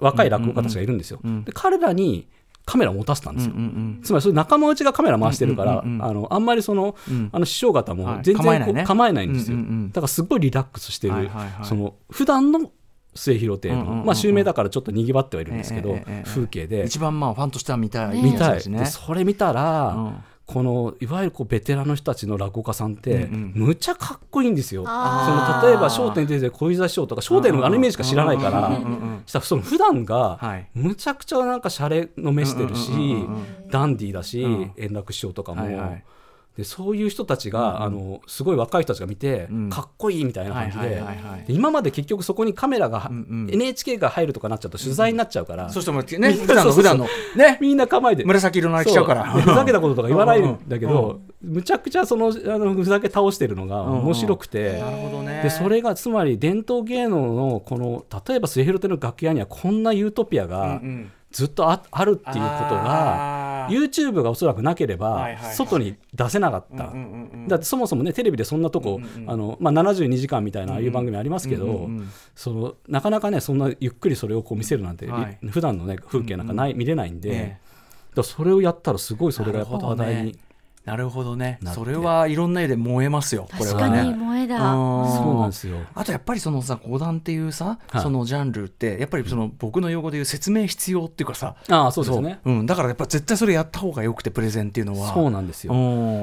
若い落語家たちがいるんですよ。で彼らにカメラを持たせたんですよ。うんうんつまりそれ仲間内がカメラ回してるから、うんうんうんあのあんまりその,、ん。あの師匠方もはい。全然こう構えないね。ないんですよ、うんうんうん。だからすごいリラックスしてる、はいはいはい。その普段の末広亭の、うんうんうんうん。まあ襲名だからちょっとにぎわってはいるんですけど、ええええええ。風景で。一番まあファンとしては見たい見たい、ですね。でそれ見たら、うんこのいわゆるこうベテランの人たちの落語家さんって、うんむちゃかっこいいんですよ。そあの例えば『笑点』出てて小遊三師匠とか『笑点』のあのイメージしか知らないから、うんうんうんうん。したらその普段がはい。むちゃくちゃなんかシャレの目してるし、うんうんうんダンディーだし、ん。円楽師匠とかも、はいはいでそういう人たちが、あのすごい若い人たちが見て、ん。かっこいいみたいな感じで今まで結局そこにカメラが、んうん。NHK が入るとかなっちゃうと取材になっちゃうから、そしてもね普段のそうそうそう。普段のね。みんな構えて紫色のあれ着ちゃうから。ふざけたこととか言わないんだけうんど、むちゃくちゃそのあのふざけ倒してるのが面白くて、なるほどね。でそれがつまり伝統芸能のこの例えば末広亭の楽屋にはこんなユートピアがんずっとああるっていうことが YouTube がおそらくなければはいはいはい。外に出せなかった。うんうんうんだってそもそもねテレビでそんなとこ、あのまあ、72時間みたいなああいう番組ありますけど、うんうんうんそのなかなかねそんなゆっくりそれをこう見せるなんて、はい。普段のね風景なんかない、見れないんで、ええ。だそれをやったらすごいそれがやっぱ話題に、なるほどね。それはいろんな絵で燃えますよこれ確かはね。に萌えだ。うん。そうなんですよ。あとやっぱりそのさ講談っていうさ、はいそのジャンルってやっぱりその僕の用語で言う説明必要っていうかさああそうですね。う。ん、だからやっぱ絶対それやった方がよくてプレゼンっていうのは。そうなんですよ。う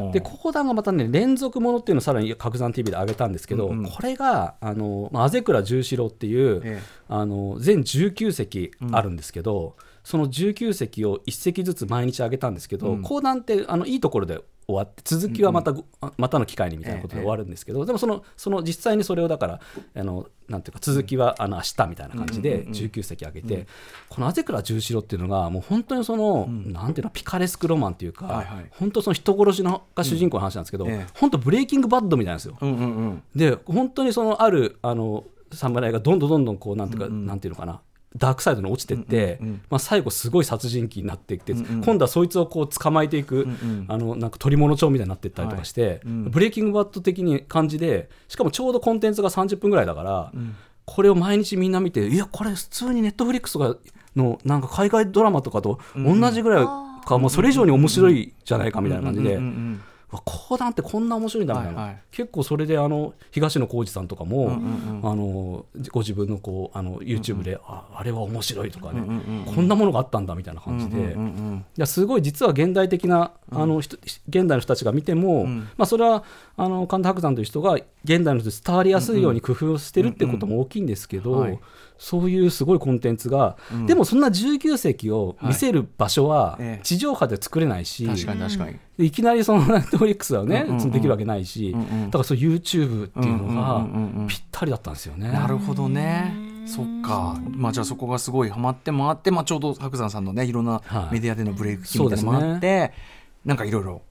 ん。で講談がまたね連続ものっていうのをさらに角山 TV で上げたんですけど、うん。うんこれがあの、まあ、畔倉十四郎っていう、ええ。あの全19席あるんですけど、その19席を1席ずつ毎日上げたんですけど、講談ってあのいいところで終わって続きはまたご、またの機会にみたいなことで終わるんですけど、でもそのその実際にそれをだからあのなんていうか続きはあの明日みたいな感じで19席上げて、この「あぜくら十四郎」っていうのがもう本当にその、なんていうのピカレスクロマンっていうか、はいはい。本当その人殺しのが主人公の話なんですけど、ええ。本当ブレイキングバッドみたいなんですよ。うんうんうん。で本当にそのあるあの侍がどんどんどんどんこうなんていうか、なんていうのかなダークサイドに落ちてって、まあ、最後すごい殺人鬼になっていって、今度はそいつをこう捕まえていく、あのなんか取り物帳みたいになっていったりとかして、ブレイキングバッド的に感じでしかもちょうどコンテンツが30分ぐらいだから、これを毎日みんな見ていやこれ普通にネットフリックスがのなんか海外ドラマとかと同じぐらいか、もうそれ以上に面白いじゃないかみたいな感じで。うんうんわ講談ってこんな面白いんだみたいな、はいはい。結構それであの東野幸治さんとかも、あのご自分のこうあの YouTube で、ああれは面白いとかね、こんなものがあったんだみたいな感じで、いやすごい実は現代的なあの人現代の人たちが見ても、まあ、それはあの神田伯山という人が現代の人に伝わりやすいように工夫をしてるってことも大きいんですけど、はいそういうすごいコンテンツが、でもそんな19世紀を見せる場所はええ。地上波で作れないし、確かに確かに、でいきなりその ネットフリックスはね、うんうんうんできるわけないし、うんうん。だからそう YouTube っていうのうんうんうんうんがぴったりだったんですよね。なるほどね。そっか、まあ、じゃあそこがすごいハマって回って、まあ、ちょうど白山さんのねいろんなはい。メディアでのブレイク期みたいなのもあって、なんかいろいろ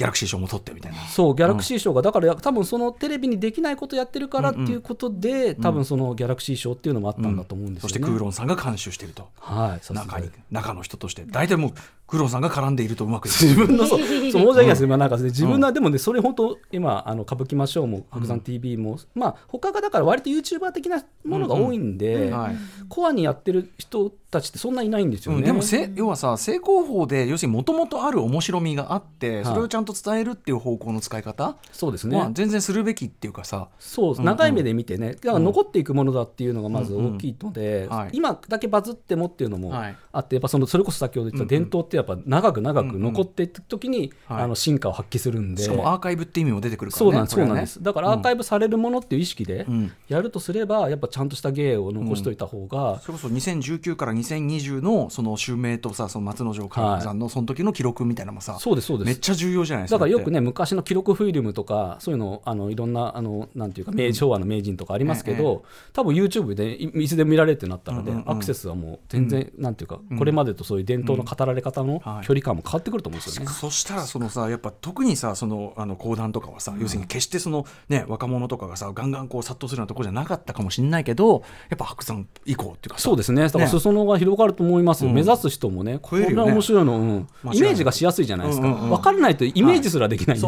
ギャラクシー賞も取ってみたいな。そうギャラクシー賞がだから多分そのテレビにできないことやってるからっていうことで、多分そのギャラクシー賞っていうのもあったんだと思うんですよね。そしてクーロンさんが監修していると。はい、中に中の人として大体もうクーロンさんが絡んでいるとうまく自分のそう そう申し訳ないです。ね、まあなんかね自分の、でもねそれ本当今あの歌舞伎ましょうも白山 TV も、まあ他がだから割と YouTuber 的なものが多いんで、はい。コアにやってる人たちってそんないないんですよね。うんでもせ要はさ正攻法で要するにもともとある面白みがあってそれをちゃんと伝えるっていう方向の使い方、そうですね、まあ、全然するべきっていうかさ。そう長い目で見てね、だから残っていくものだっていうのがまず大きいので、うん。うんはい。今だけバズってもっていうのもはい。あって、やっぱそのそれこそ先ほど言った伝統ってやっぱ長く長く残っていく時に、はい。あの進化を発揮するんで。しかもアーカイブって意味も出てくるからねそうなんです、ね。そうなんです。だからアーカイブされるものっていう意識でん。やるとすれば、やっぱちゃんとした芸を残しといた方が、それこそ2019から2020のその襲名とさその松之丞佳さんのその時の記録みたいなのもさ、そうですそうです。めっちゃ重要じゃないですか。だからよくね昔の記録フィルムとかそういうのあのいろんなあのなんていうか名昭和の名人とかありますけど、多分 YouTube でいいつでも見られるってなったので、うんうんうん。アクセスはもう全然、なんていうかこれまでとそういう伝統の語られ方のはい。距離感も変わってくると思うんですよね。そしたらそのさやっぱ特にさそのあの講談とかはさ、要するに決してそのね若者とかがさガンガンこう殺到するようなところじゃなかったかもしれないけどやっぱ白山以降っていうかさ。そうですね。だからね裾野が広がると思います。よ、うん。目指す人もねこれ増えるよね。は面白いの、うん。イメージがしやすいじゃないですか、うんうんうん分からないとイメージすらできないんで、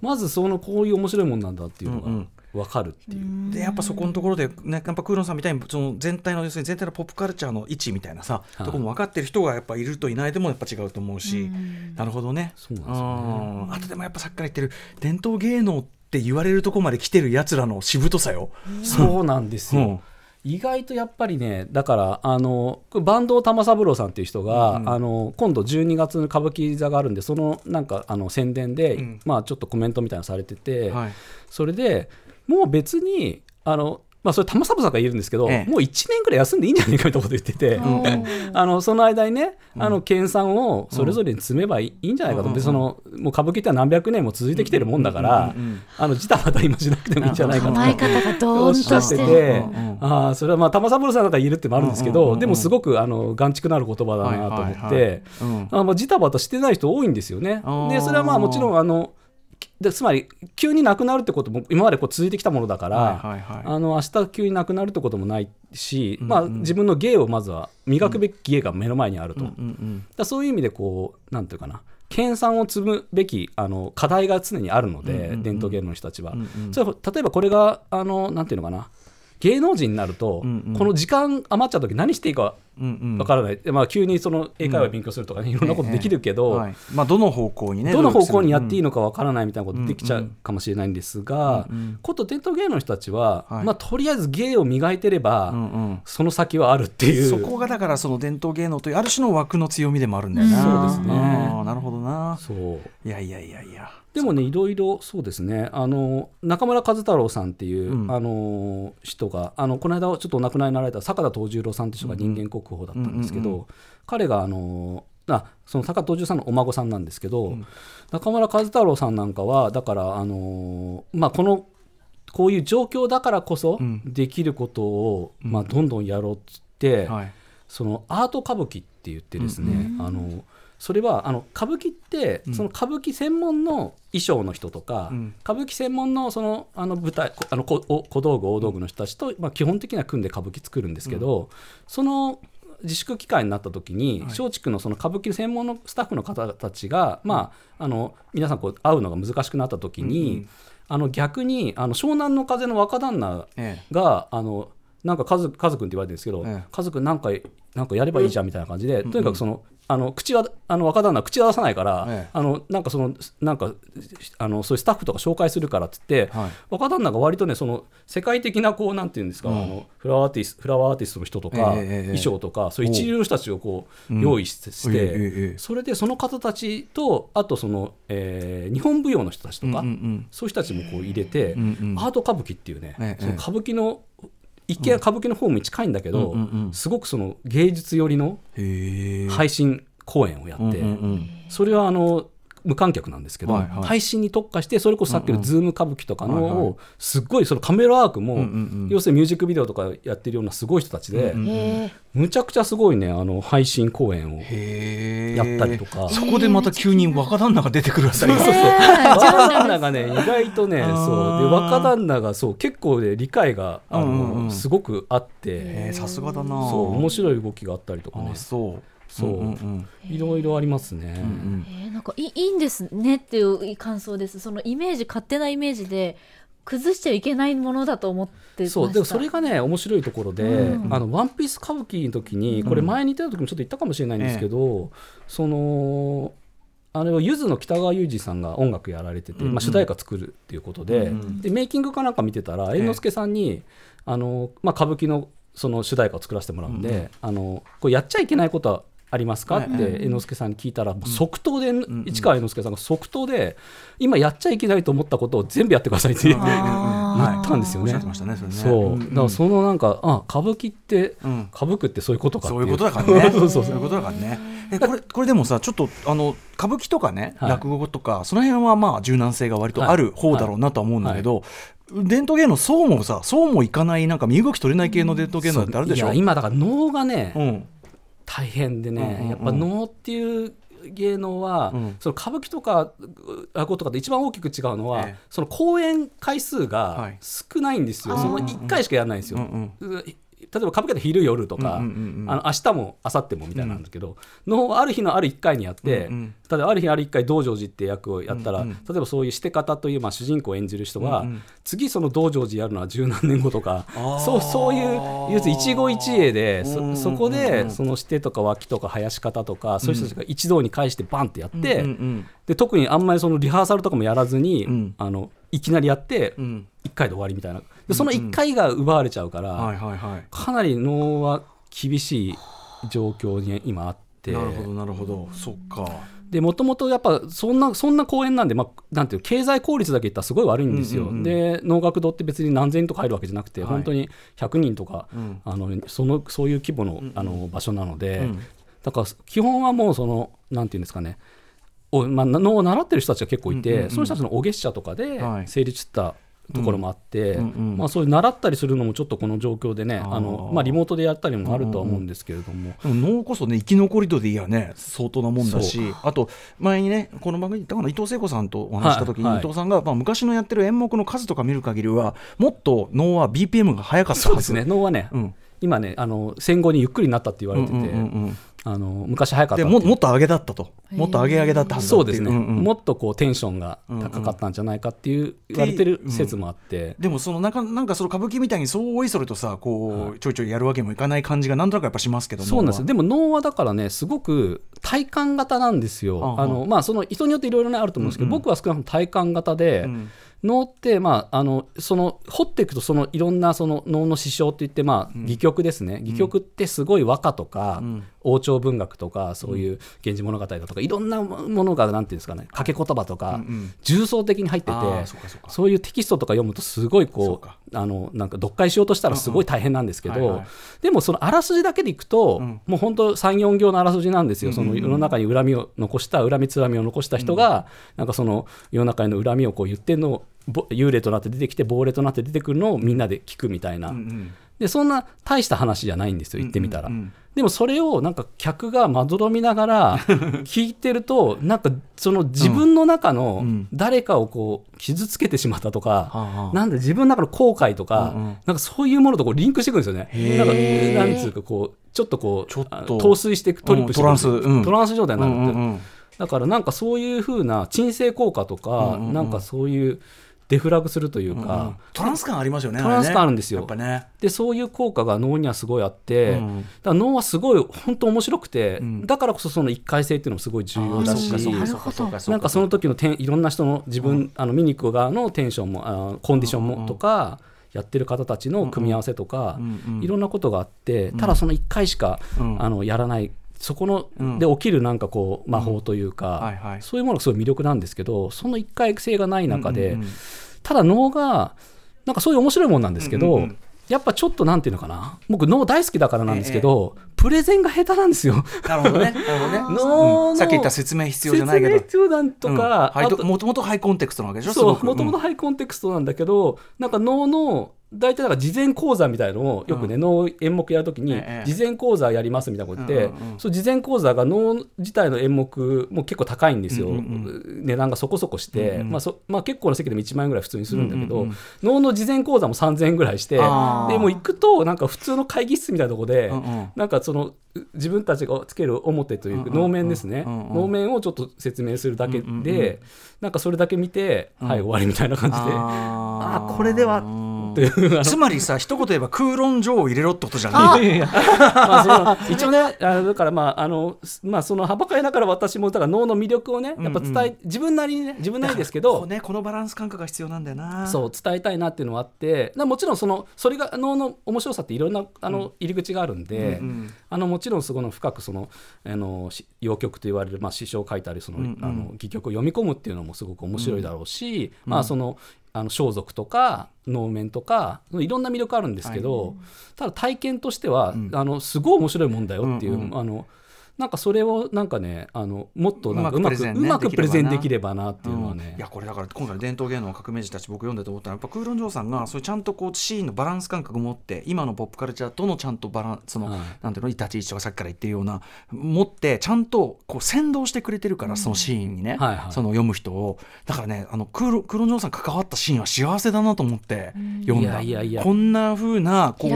まずそのこういう面白いもんなんだっていうのうんうんが分かるっていう。でやっぱそこのところで、ね、やっぱクーロンさんみたいにその全体の要するに全体のポップカルチャーの位置みたいなさ、はい。とこも分かってる人がやっぱいるといないでもやっぱ違うと思うし、なるほどね。そうなんですよね。うん。あとでもやっぱさっきから言ってる伝統芸能って言われるとこまで来てるやつらのしぶとさよ。そうなんですよ。うん。意外とやっぱりねだからあの坂東玉三郎さんっていう人が、あの今度12月の歌舞伎座があるんでそのなんかあの宣伝で、ん。まあちょっとコメントみたいなのされてて、はい。それでもう別にあのまあ、それ玉三郎さんが言えるんですけど、ええ。もう1年ぐらい休んでいいんじゃないかみたいなこと言ってて、あのその間にね、あの研鑽をそれぞれに積めばいい,、ん、じゃないかと、でそのもう歌舞伎っては何百年も続いてきてるもんだから、あのジタバタ今しなくてもいいんじゃないかと。構え方がドーンとしてて。あーそれはまあ玉三郎さんだから言えるってのもあるんですけど、うんうんうんうん。でもすごくあの眼蓄のある言葉だなと思って、はいはいはいうん。あまあジタバタしてない人多いんですよね。でそれはまあもちろんあのでつまり急になくなるってことも今までこう続いてきたものだから、はいはいはい。あの明日急になくなるってこともないし、まあ、自分の芸をまずは磨くべき芸が目の前にあると、だかうんうん。らそういう意味でこうなんていうかな。研鑽を積むべきあの課題が常にあるので、伝統芸能の人たちは、それは例えばこれがあのなんていうのかな。芸能人になると、んうん。この時間余っちゃう時何していいかうんうんわからない、まあ、急にその英会話勉強するとかね、いろんなことできるけど、はい。まあ、どの方向にねどの方向にやっていいののかわからないみたいなことできちゃうかもしれないんですが、こと伝統芸能の人たちは、はい。まあ、とりあえず芸を磨いてれば、その先はあるっていう。そこがだからその伝統芸能というある種の枠の強みでもあるんだよな、そうですね。なるほどな。そう。いやいやいやいや。でもねいろいろそうですね。あの中村和太郎さんっていう、うん。あの人があのこの間ちょっとお亡くなりになられた坂田藤十郎さんって人が人間国宝だったんですけど、彼があのあその高藤十さんのお孫さんなんですけど、中村和太郎さんなんかはだから、あのーまあ、このこういう状況だからこそん。できることを、まあ、どんどんやろうっつって、はい。そのアート歌舞伎って言ってですね、あのそれはあの歌舞伎って、その歌舞伎専門の衣装の人とか、ん。歌舞伎専門のそのあの舞台こあの小道具大道具の人たちと、まあ、基本的には組んで歌舞伎作るんですけど、その自粛期間になった時に松竹のその歌舞伎専門のスタッフの方たちが、まあ、あの皆さんこう会うのが難しくなった時に、あの逆にあの湘南の風の若旦那えが、あのなんかカズカズ君って言われてるんですけど、ええ。カズ君なんかなんかやればいいじゃんみたいな感じで、とにかくそのあの口はあの若旦那は口は出さないから、ええ。あのなんかそのなんかあのそういうスタッフとか紹介するからっつって、はい。若旦那が割とねその世界的なこうなんていうんですか、あのフラワーアーティスフラワーアーティストの人とか、え衣装とかそういう一流の人たちをこううん。用意して、してええええそれでその方たちとあとその、えー日本舞踊の人たちとか、うんうんうん。そういう人たちもこう入れて、うんうんアート歌舞伎っていうね、ええその歌舞伎の一見歌舞伎のフォームに近いんだけど、うんうんうん。すごくその芸術寄りの配信公演をやって、うんうんうん。それはあの無観客なんですけど、はいはい。配信に特化してそれこそさっきのズーム歌舞伎とかのすっごいそのカメラワークも、うんうんうん。要するにミュージックビデオとかやってるようなすごい人たちで、うんうんへむちゃくちゃすごいねあの配信公演をやったりとか。そこでまた急に若旦那が出てくるあたりがえ。ねえ。若旦那がね意外とねそう。で若旦那がそう結構ね理解があの、うんうんうん。すごくあって、さすがだな。そう面白い動きがあったりとかね。あそうそう。んんん。いろいろありますね。うんえーなんかいいんですねっていう感想です。そのイメージ勝手なイメージで崩しちゃいけないものだと思ってました。そう。でもそれがね面白いところで、うん。あのワンピース歌舞伎の時にこれ前に言った時もちょっと言ったかもしれないんですけど、そのあれはゆずの北川悠仁さんが音楽やられてて、うんうん。まあ、主題歌作るっていうことで,、うんでメイキングかなんか見てたら猿之助さんに、あのまあ、歌舞伎のその主題歌を作らせてもらうんで、うんうん。あのこれやっちゃいけないことはありますか？って猿之助さんに聞いたら、即答で、ん市川猿之助さんが即答で今やっちゃいけないと思ったことを全部やってくださいって言ってあー。言ったんですよね。それね。そう、んだからそのなんかあ歌舞伎って、うん。歌舞伎ってそういうことかってそういうことだからね。そうそうそう。いうことだからね。えこれこれでもさちょっとあの歌舞伎とかね、はい。落語とかその辺はまあ柔軟性が割とある方だろうなとは思うんだけど、伝統芸能そうもさそうもいかないなんか身動き取れない系の伝統芸能ってあるでしょ？いや今だから能がね、うん大変でね、うんうんうん。やっぱ能っていう芸能は、うん。その歌舞伎とか落語とかと一番大きく違うのは、ええ。その公演回数はがい。少ないんですよ、あー。その1回しかやらないんですよ。うん例えば歌舞伎だと昼夜とか、うんうんうんうん。あの明日も明後日もみたいなんだけど、能はある日のある1回にやって、うん。うん例えばある日ある1回道成寺って役をやったら、うんうん例えばそういうして方という、まあ、主人公を演じる人は、うんうん。次その道成寺やるのは十何年後とかあー。そうそういう一期一会でうんうんうんうん。そそこでそのしてとか脇とか生やし方とか、そういう人たちが一堂に会してバンってやって、うんうんで特にあんまりそのリハーサルとかもやらずに、うん。あのいきなりやって、うん。1回で終わりみたいなでその1回が奪われちゃうから。かなり能は厳しい状況に今あって。なるほどなるほど。そっか。でもともとやっぱそんなそんな公演なんで、まあ、なんていう経済効率だけ言ったらすごい悪いんですよ、で能楽堂って別に何千人とか入るわけじゃなくて、はい。本当に100人とか、うん。あのそのそういう規模の,、あの場所なので、うん。だから基本はもうそのなんていうんですかね。お、まあ、能を習ってる人たちが結構いて、その人たちのお月謝とかではい。成立したところもあって、うんうんうん。まあ、そういう習ったりするのもちょっとこの状況でねあの、まあ、リモートでやったりもあるとは思うんですけれども、でも脳こそね生き残り度でいやね相当なもんだしあと前にねこの番組に言ったかな伊藤聖子さんとお話しした時に、はい。はい伊藤さんが、まあ、昔のやってる演目の数とか見る限りはもっと脳は BPM が速かったはず。そうですね。能はね、うん。今ねあの戦後にゆっくりになったって言われてて、うんうんうんうんあの昔早かったももっと上げだったと。もっと上げ上げだったはずそうですね、んうん。もっとこうテンションが高かったんじゃないかっていう言われてる説もあって、でもそのなんかなんかその歌舞伎みたいにそうおいそれとさこう、ちょいちょいやるわけにもいかない感じがなんとなくやっぱしますけどそうなんですでも能はだからねすごく体感型なんですよ。あの、まあ、その人によっていろいろねあると思うんですけど、うんうん。僕は少なくとも体感型で、うん。能って、まあ、あのその掘っていくとそのいろんなその能の師匠っていって、まあ、戯曲ですね。戯曲ってすごい和歌とか、うん王朝文学とかそういう「源氏物語」だとかいろんなものがなんていうんですかね掛け言葉とか重層的に入ってて、そういうテキストとか読むとすごいこかうあのなんか読解しようとしたらすごい大変なんですけどでもそのあらすじだけでいくと、ん。もう本当34行のあらすじなんですよ、その世の中に恨みを残した恨みつらみを残した人が、なんかその世の中への恨みをこう言ってるのをぼ幽霊となって出てきて亡霊となって出てくるのをみんなで聞くみたいな、うんでそんな大した話じゃないんですよ言ってみたら、うんうんうんでもそれをなんか客がまどろみながら 聞いてるとなんかその自分の中のうん。誰かをこう傷つけてしまったとか、あなんで自分の中の後悔とか、うんうん。なんかそういうものとこうリンクしてくるんですよね。なんかなんつうかこうちょっとこう陶酔していくトリップしてうんトランス。うん。トランス状態になるんで、うんうんうん。だからなんかそういうふうな鎮静効果とか、うんうんうん。なんかそういうデフラグするといううんうん。か、トランス感ありますよねトランス感あるんですよ。やっぱね。でそういう効果が脳にはすごいあって、うんだから脳はすごい本当面白くて、ん。だからこそその一回性っていうのもすごい重要だしなんかその時のいろんな人の自分、あの見に行く側のテンションもあコンディションもとか、やってる方たちの組み合わせとか、うんうんいろんなことがあって、ただその1回しか、うん。あのやらないそこの、うん。で起きるなんかこう魔法というか、そういうものがすごい魅力なんですけどその1回性がない中で、ただ脳がなんかそういう面白いもんなんですけど、やっぱちょっとなんていうのかな？僕脳大好きだからなんですけど、プレゼンが下手なんですよ。なるほどね 脳さっき言った説明必要じゃないけど。説明必要なんとか、もともとハイコンテクストなわけでしょすそうもともとハイコンテクストなんだけど、なんか脳の大体なんか事前講座みたいのをよくね、脳演目やるときにええ事前講座やりますみたいなこと言って、うんうんうん。そう事前講座が脳自体の演目も結構高いんですよ、うんうん値段がそこそこして、うんうんまあそまあ、結構な席でも1万円ぐらい普通にするんだけど、うんうんうん。脳の事前講座も3000円ぐらいしてでもう行くとなんか普通の会議室みたいなところで、うんうん。なんかそのう自分たちがつける表という能面ですね、能面をちょっと説明するだけで、なんかそれだけ見て、はい終わりみたいな感じで。あこれではっていう。つまりさ一言で言えば空論上を入れろってことじゃあない 一応ねあのだからまああのすまあそのはばかりながら私もだから脳の魅力をねやっぱ伝え、うんう自分なりにね自分なりですけこどうねこのバランス感覚が必要なんだよな。そう伝えたいなっていうのはあってだもちろんそのそれが脳の面白さっていろんなあの入り口があるんで、うんうん。あのもちろんそこの深くそのあのし謡曲と言われる、まあ、詩書を書いたりその、うんうん。あの戯曲を読み込むっていうのもすごく面白いだろうし、まあそのあの装束とか能面とかいろんな魅力あるんですけど、ただ体験としては、ん。あのすごい面白いもんだよっていう、うんうん。あのなんかそれをなんかねあのもっとなんかうまくうまくプレゼンできればなっていうのね。い、やこれだから今回の伝統芸能の革命児たち僕読んでて思ったのはやっぱ空論城さんがそういうちゃんとこうシーンのバランス感覚を持って今のポップカルチャーとのちゃんとバランスその、はい。なんていうの立ち位置とかさっきから言ってるような持ってちゃんとこう先導してくれてるから、そのシーンにね、はいはい。その読む人を。だからねあの空論空論城さん関わったシーンは幸せだなと思って読んだ、いやいやいや。こんな風なこう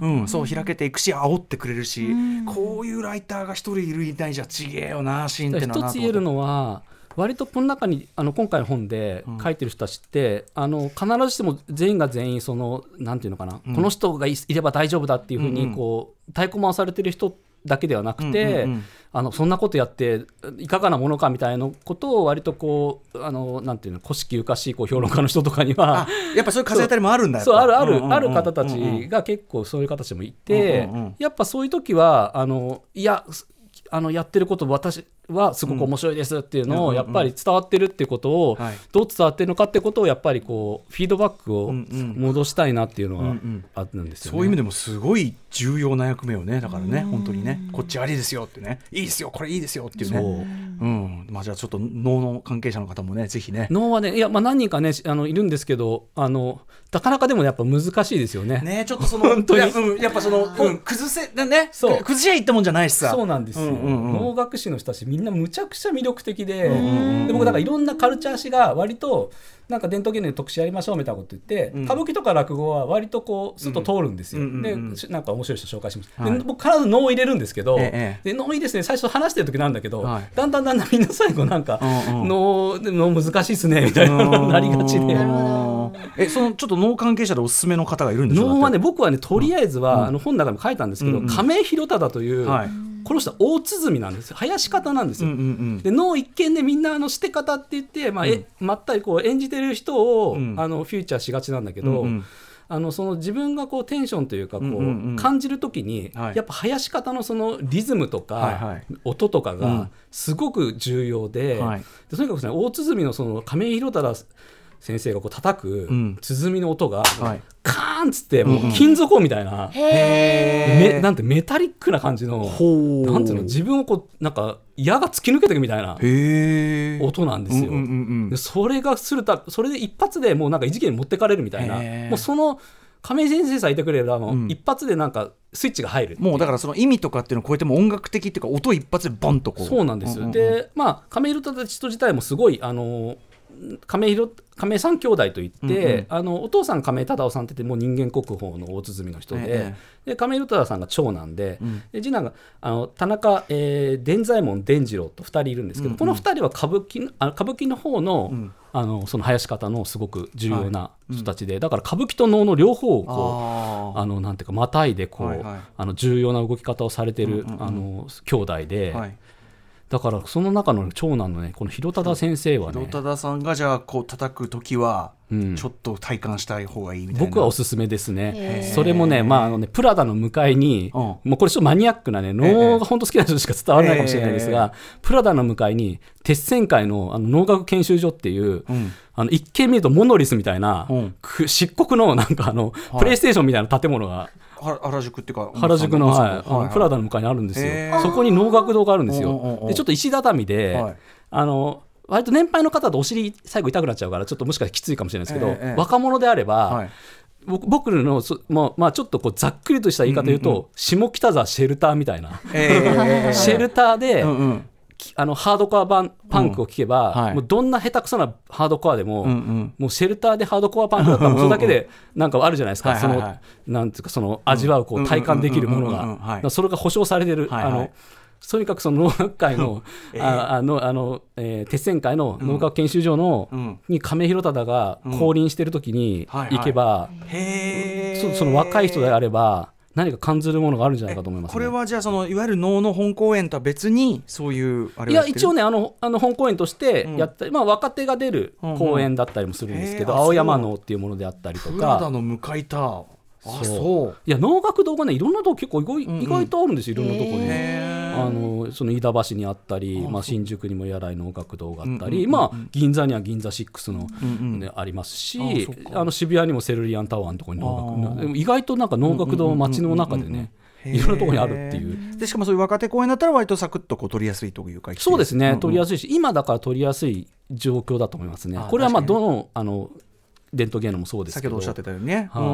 うん、そう開けていくし煽ってくれるし、うん。こういうライターが一人いるいないじゃちげえよなシーンってのはなと思って。一つ言えるのは割とこの中にあの今回の本で書いてる人たちって、あの必ずしも全員が全員そのなんていうのかな、この人がいいれば大丈夫だっていうふううんうん。にこう太鼓回されてる人だけではなくて、うんうんうん。あのそんなことやっていかがなものかみたいなことを割とこうあのなんていうの古式ゆかしいこう評論家の人とかにはあやっぱそういう風当たりもあるんだそうあるある、やっぱ。ある方たうんうんうん。ちが結構そういう方たちもいて、うんうんうん。やっぱそういう時はあのいやすあのやってること私はすごく面白いですっていうのうんをやっぱり伝わってるってことをはい。どう伝わってるのかってことをやっぱりこうフィードバックを戻したいなっていうのはあるんですよね。そういう意味でもすごい重要な役目をねだからね本当にね。こっちありですよってね。いいですよこれいいですよっていうね。そう。うん。まあじゃあちょっと脳の関係者の方もねぜひね。能はねいやまあ何人かねあのいるんですけどあのなかなかでもやっぱ難しいですよね。ねちょっとその本当に。いや,、うん、やっぱその、うん、崩せだねそう。崩しゃいったもんじゃないしさそうなんですよ、うんうんうん。能楽師の人たちみんなむちゃくちゃ魅力的で,、んうんで僕だからいろんなカルチャー誌が割となんか伝統芸能の特集やりましょうみたいなこと言って、うん。歌舞伎とか落語は割とこうすっと通るんですよ、うんうんうんうん。でしなんか面白い人紹介します、はい。で僕必ず能を入れるんですけど、えで能いいですね最初話してる時なんだけど、はい。だんだんだんだんみんな最後なんかうんうん。能で能難しいっすねみたいななりがちで。えそのちょっと脳関係者でおすすめの方がいるんでしょ能はね僕はねとりあえずは、あの本の中にも書いたんですけど、うんうん亀井広忠という、はいこの人は大鼓なんですよ。林方なんですよ、で能一見でみんなあのして方って言って、まあえまったりこう演じてる人を、うん。あのフューチャーしがちなんだけど、あのその自分がこうテンションというかこう、感じるときに、はい。やっぱ生し方のそのリズムとか、音とかうん。がすごく重要で,、はい。でとにかくですね大鼓のその亀井宏忠先生がこう叩くん。鼓の音が、はい。カーンっつってもう金属音みたいな、へめなんてメタリックな感じのなんていうの自分をこうなんか矢が突き抜けていくみたいな音なんですよ。うんうんうんうん。でそれがするたそれで一発でもうなんか異次元に持ってかれるみたいな。もうその亀井先生さえいてくれればもううん。一発でなんかスイッチが入るもうだからその意味とかっていうのを超えても音楽的っていうか音一発でボンとこう。そうなんですよ、んんん。でまあ亀井宏忠人自体もすごいあの亀井宏亀井三兄弟といって、うんうん。あのお父さん亀井忠夫さんって言ってもう人間国宝の大鼓の人で,、えで亀井宏忠さんが長男で,、ん。で次男があの田中、えー伝左衛門伝次郎と2人いるんですけど、うんうん。この2人は歌舞伎のあ歌舞伎の方の,、ん。あのその生やし方のすごく重要な人たちで、だから歌舞伎と能の両方をこうあのなんていうかまたいでこう、はいはい。あの重要な動き方をされてる、うんうんうん。あの兄弟で、はいだからその中の長男のねこの広忠先生はね広忠さんがじゃあこう叩く時はうん。ちょっと体感したい方がいいみたいな、僕はおすすめですね。それもね,、まああのねプラダの向かいに、うん。もうこれちょっとマニアックなね能が本当好きな人しか伝わらないかもしれないですが、プラダの向かいに鉄線会のあの能楽研修所っていう、うん。あの一見見るとモノリスみたいな、うん。く漆黒のなんかあの、プレイステーションみたいな建物がは原宿っていうか原宿の,、はい。はいプラダの向かいにあるんですよ。そこに能楽堂があるんですよ。でちょっと石畳で、はい。あの割と年配の方だとお尻最後痛くなっちゃうからちょっともしかしたらきついかもしれないですけど、ええええ若者であれば、はい。僕僕のそ、まあまあ、ちょっとこうざっくりとした言い方言うと、下北沢シェルターみたいな、えーシェルターで、うんうん。きあのハードコア版パンクを聴けば、うんはい。もうどんな下手くそなハードコアでも、うんうん。もうシェルターでハードコアパンクだったらそれだけでなんかあるじゃないですか、そのなんていうかその味わうこう体感できるものが。それが保証されてる、はいはい。あのとにかくその農学会の, ああのあのえー鉄線会の農学研修所の、うん。に亀井宏忠が降臨してる時に行けば、その若い人であれば何か感じるものがあるんじゃないかと思います、ね、これはじゃあそのいわゆる能の本公演とは別にそういうあれいや一応ねねあのあの本公演としてやったり、まあ、若手が出る公演だったりもするんですけど、うんうん。青山能っていうものであったりとプラの向かいたう。そう。いや能楽堂がねいろんなとこ結構意外,、意外とあるんですよいろんなとこに。あのその飯田橋にあったり、まあ、新宿にもやらい能楽堂があったり、まあ、銀座には銀座6の、ねありますし、あの渋谷にもセルリアンタワーのところに能楽意外となんか能楽堂街の中でねいろんなところにあるっていう。でしかもそういう若手公演だったら割とサクッとこう取りやすいというかそうですね、取りやすすいし、今だから取りやすい状況だと思いますね。あ。これはまあどのあの伝統芸能もそうですけど、先ほどおっしゃってたようにね、はい。う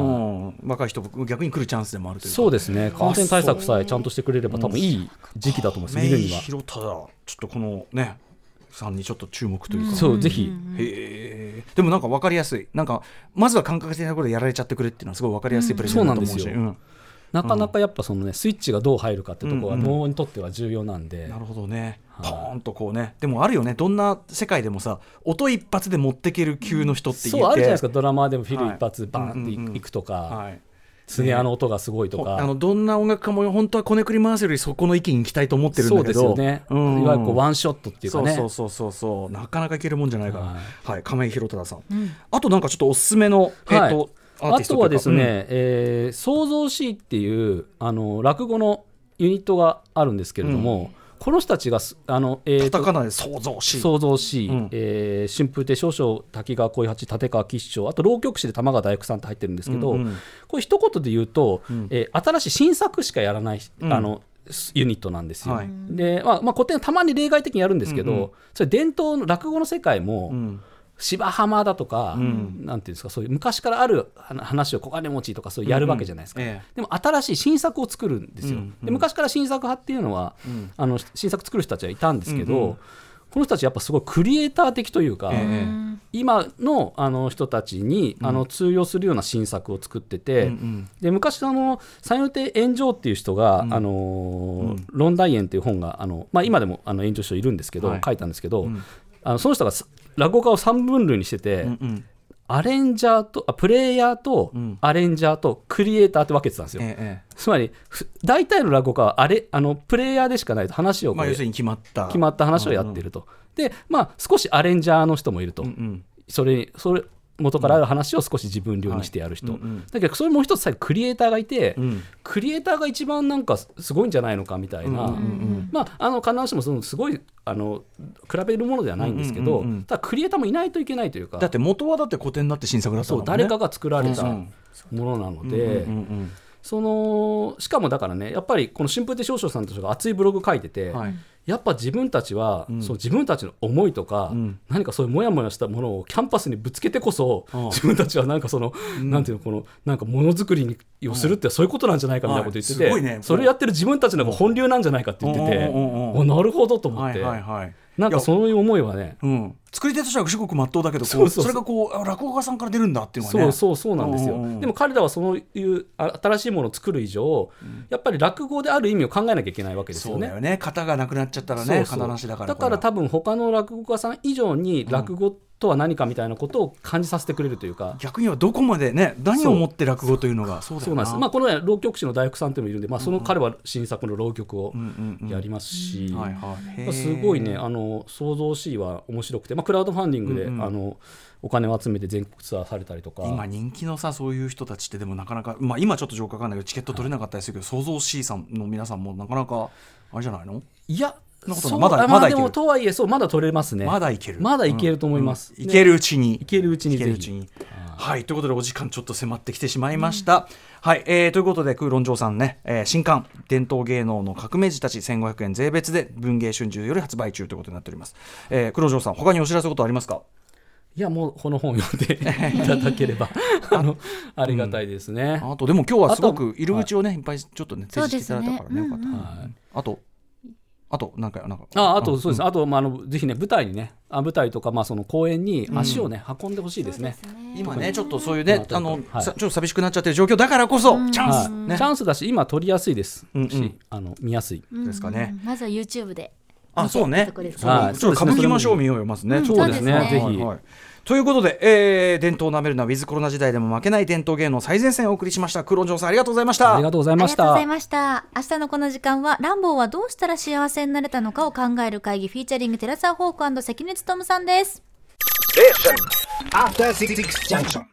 ん。若い人逆に来るチャンスでもあるというか。そうですね、感染対策さえちゃんとしてくれれば、多分いい時期だと思います、見るには。広忠ちょっとこのねさんにちょっと注目というか、そう、ぜひ、へえ。でもなんか分かりやすい。なんかまずは感覚的なことでやられちゃってくれっていうのはすごい分かりやすいプレゼンだと思うし、そうなんですよなかなかやっぱそのね、スイッチがどう入るかってところは、うんうん。脳にとっては重要なんで。な、るほどね、はい。ポーンとこうね。でもあるよね。どんな世界でもさ音一発で持ってける級の人って言って、そう、あるじゃないですか、ドラマーでもフィル一発、はい。バーンってうんうん。うんいくとか、はい。スネアの音がすごいとほあか。のどんな音楽家も本当はこねくり回すよりそこの域に行きたいと思ってるんそうでだけどすよね、うん。いわゆるこうワンショットっていうかね、そうそうそうそうそう。なかなかいけるもんじゃないから。はい。はい、亀井宏忠さん、あとなんかちょっとおすすめの、えーとアーあとはですね、うかえー創造しいっていうあの落語のユニットがあるんですけれども、この人たちがすあの、えうんーとカタカナで創造し創造し、うん。えー春風亭少々滝川小八立川吉祥あと浪曲師で玉川大工さんって入ってるんですけど、うんうん。これ一言で言うと、えー新しい新作しかやらない、うん。あのユニットなんですよ。はい。で、まあまあ、古典はたまに例外的にやるんですけど、うんうん。それ伝統の落語の世界も、うん芝浜だとか、ん。なんていうんですかそういう昔からある話を小金持ちとかそういうやるわけじゃないですか、うん。うんええ。でも新しい新作を作るんですよ、うん。うんで昔から新作派っていうのは、ん。あの新作作る人たちはいたんですけど、うんうん。この人たちやっぱすごいクリエイター的というか、え今のあの人たちに、あの通用するような新作を作ってて、うんうん。で昔あの三遊亭炎上っていう人が、あのー論題園っていう本があの、まあ、今でもあの炎上しているんですけど、はい。書いたんですけど、ん。あのその人がす落語家を3分類にしてて、うんうんアレンジャーとあプレイヤーとうんアレンジャーとクリエイターって分けてたんですよ。えええつまりふ大体の落語家はあれあのプレイヤーでしかないと話をまあ要するに決まった決まった話をやってると。でまあ少しアレンジャーの人もいると。うんうんそれそれ元からある話を少し自分流にしてやる人、だけどそれもう一つ最後クリエイターがいて、ん。クリエイターが一番なんかすごいんじゃないのかみたいな、まああの必ずしもそのすごいあの比べるものではないんですけど、ただクリエイターもいないといけないというか。だって元はだって古典になって新作だったもんね誰かが作られたうん。ものなので、そのしかもだからねやっぱりこの春風亭少々さんたちが熱いブログ書いてて、はいやっぱ自分たちは、その自分たちの思いとか、ん。何かそういうモヤモヤしたものをキャンパスにぶつけてこそ、うん。自分たちはなんかその、なんていうのこのなんかものづくりにをするってそういうことなんじゃないかみたいなこと言ってて、はいね。それやってる自分たちの本流なんじゃないかって言ってて、うなるほどと思って、はいはいはいなんかそういう思いはねうん、作り手としては至極真っ当だけどそうそうそう。それがこうあ落語家さんから出るんだっていうのがね。そうそうそうなんですよ、うんうんうん。でも彼らはそういうあ新しいものを作る以上、やっぱり落語である意味を考えなきゃいけないわけですよね。そうだよね。型がなくなっちゃったらねそうそう。型なしだからだから多分他の落語家さん以上に落語とは何かみたいなことを感じさせてくれるというか、逆にはどこまでね何をもって落語というのがそう。な。んです、まあ、このね浪曲師の大福さんっていうのもいるんで、まあ、その彼は新作の浪曲をやりますし、すごいねあの創造しいは面白くて、まあ、クラウドファンディングで、うんうん。あのお金を集めて全国ツアーされたりとか。今人気のさそういう人たちってでもなかなか、まあ、今ちょっと状況わかんないけどチケット取れなかったりするけど創造 C さんの皆さんもなかなかあれじゃないの？いやそうまだあまだいける。でもとはいえそうまだ取れますねまだいける。まだいけると思います、うん。いけるうちに。いけるうちにいけるうちに。はいということでお時間ちょっと迫ってきてしまいました、はい、えーということで空論城さんね、えー新刊伝統芸能の革命児たち1500円税別で文芸春秋より発売中ということになっております、えー、黒城さん他にお知らせことありますか？いやもうこの本読んで いただければ。あのありがたいですね、あとでも今日はすごく入り口をね、い、っぱいちょっとね提示していただいたからねよかった、はいあとあとなんかなんか。ああとそうです、あと、まあ、あのぜひね舞台にねあ舞台とか、まあ、その公演に足をね、運んでほしいですね。今ねちょっとそういうねうんあの、ちょっと寂しくなっちゃってる状況だからこそ、チャンス、チャンスだし今取りやすいです、しあの見やすい。ですかね、まずは YouTube で。あそうね。はいちょっと歌舞伎ましょう見ようよまずね、うん。そうですね。そうですね。ぜひ、ということで、えー、伝統をなめるなウィズコロナ時代でも負けない伝統芸能最前線をお送りしました黒城さんありがとうございましたありがとうございあましたりがとうござい。ました明日のこの時間はランボーはどうしたら幸せになれたのかを考える会議フィーチャリングテラサーホーク関根勤さんです Station. After Six Junction.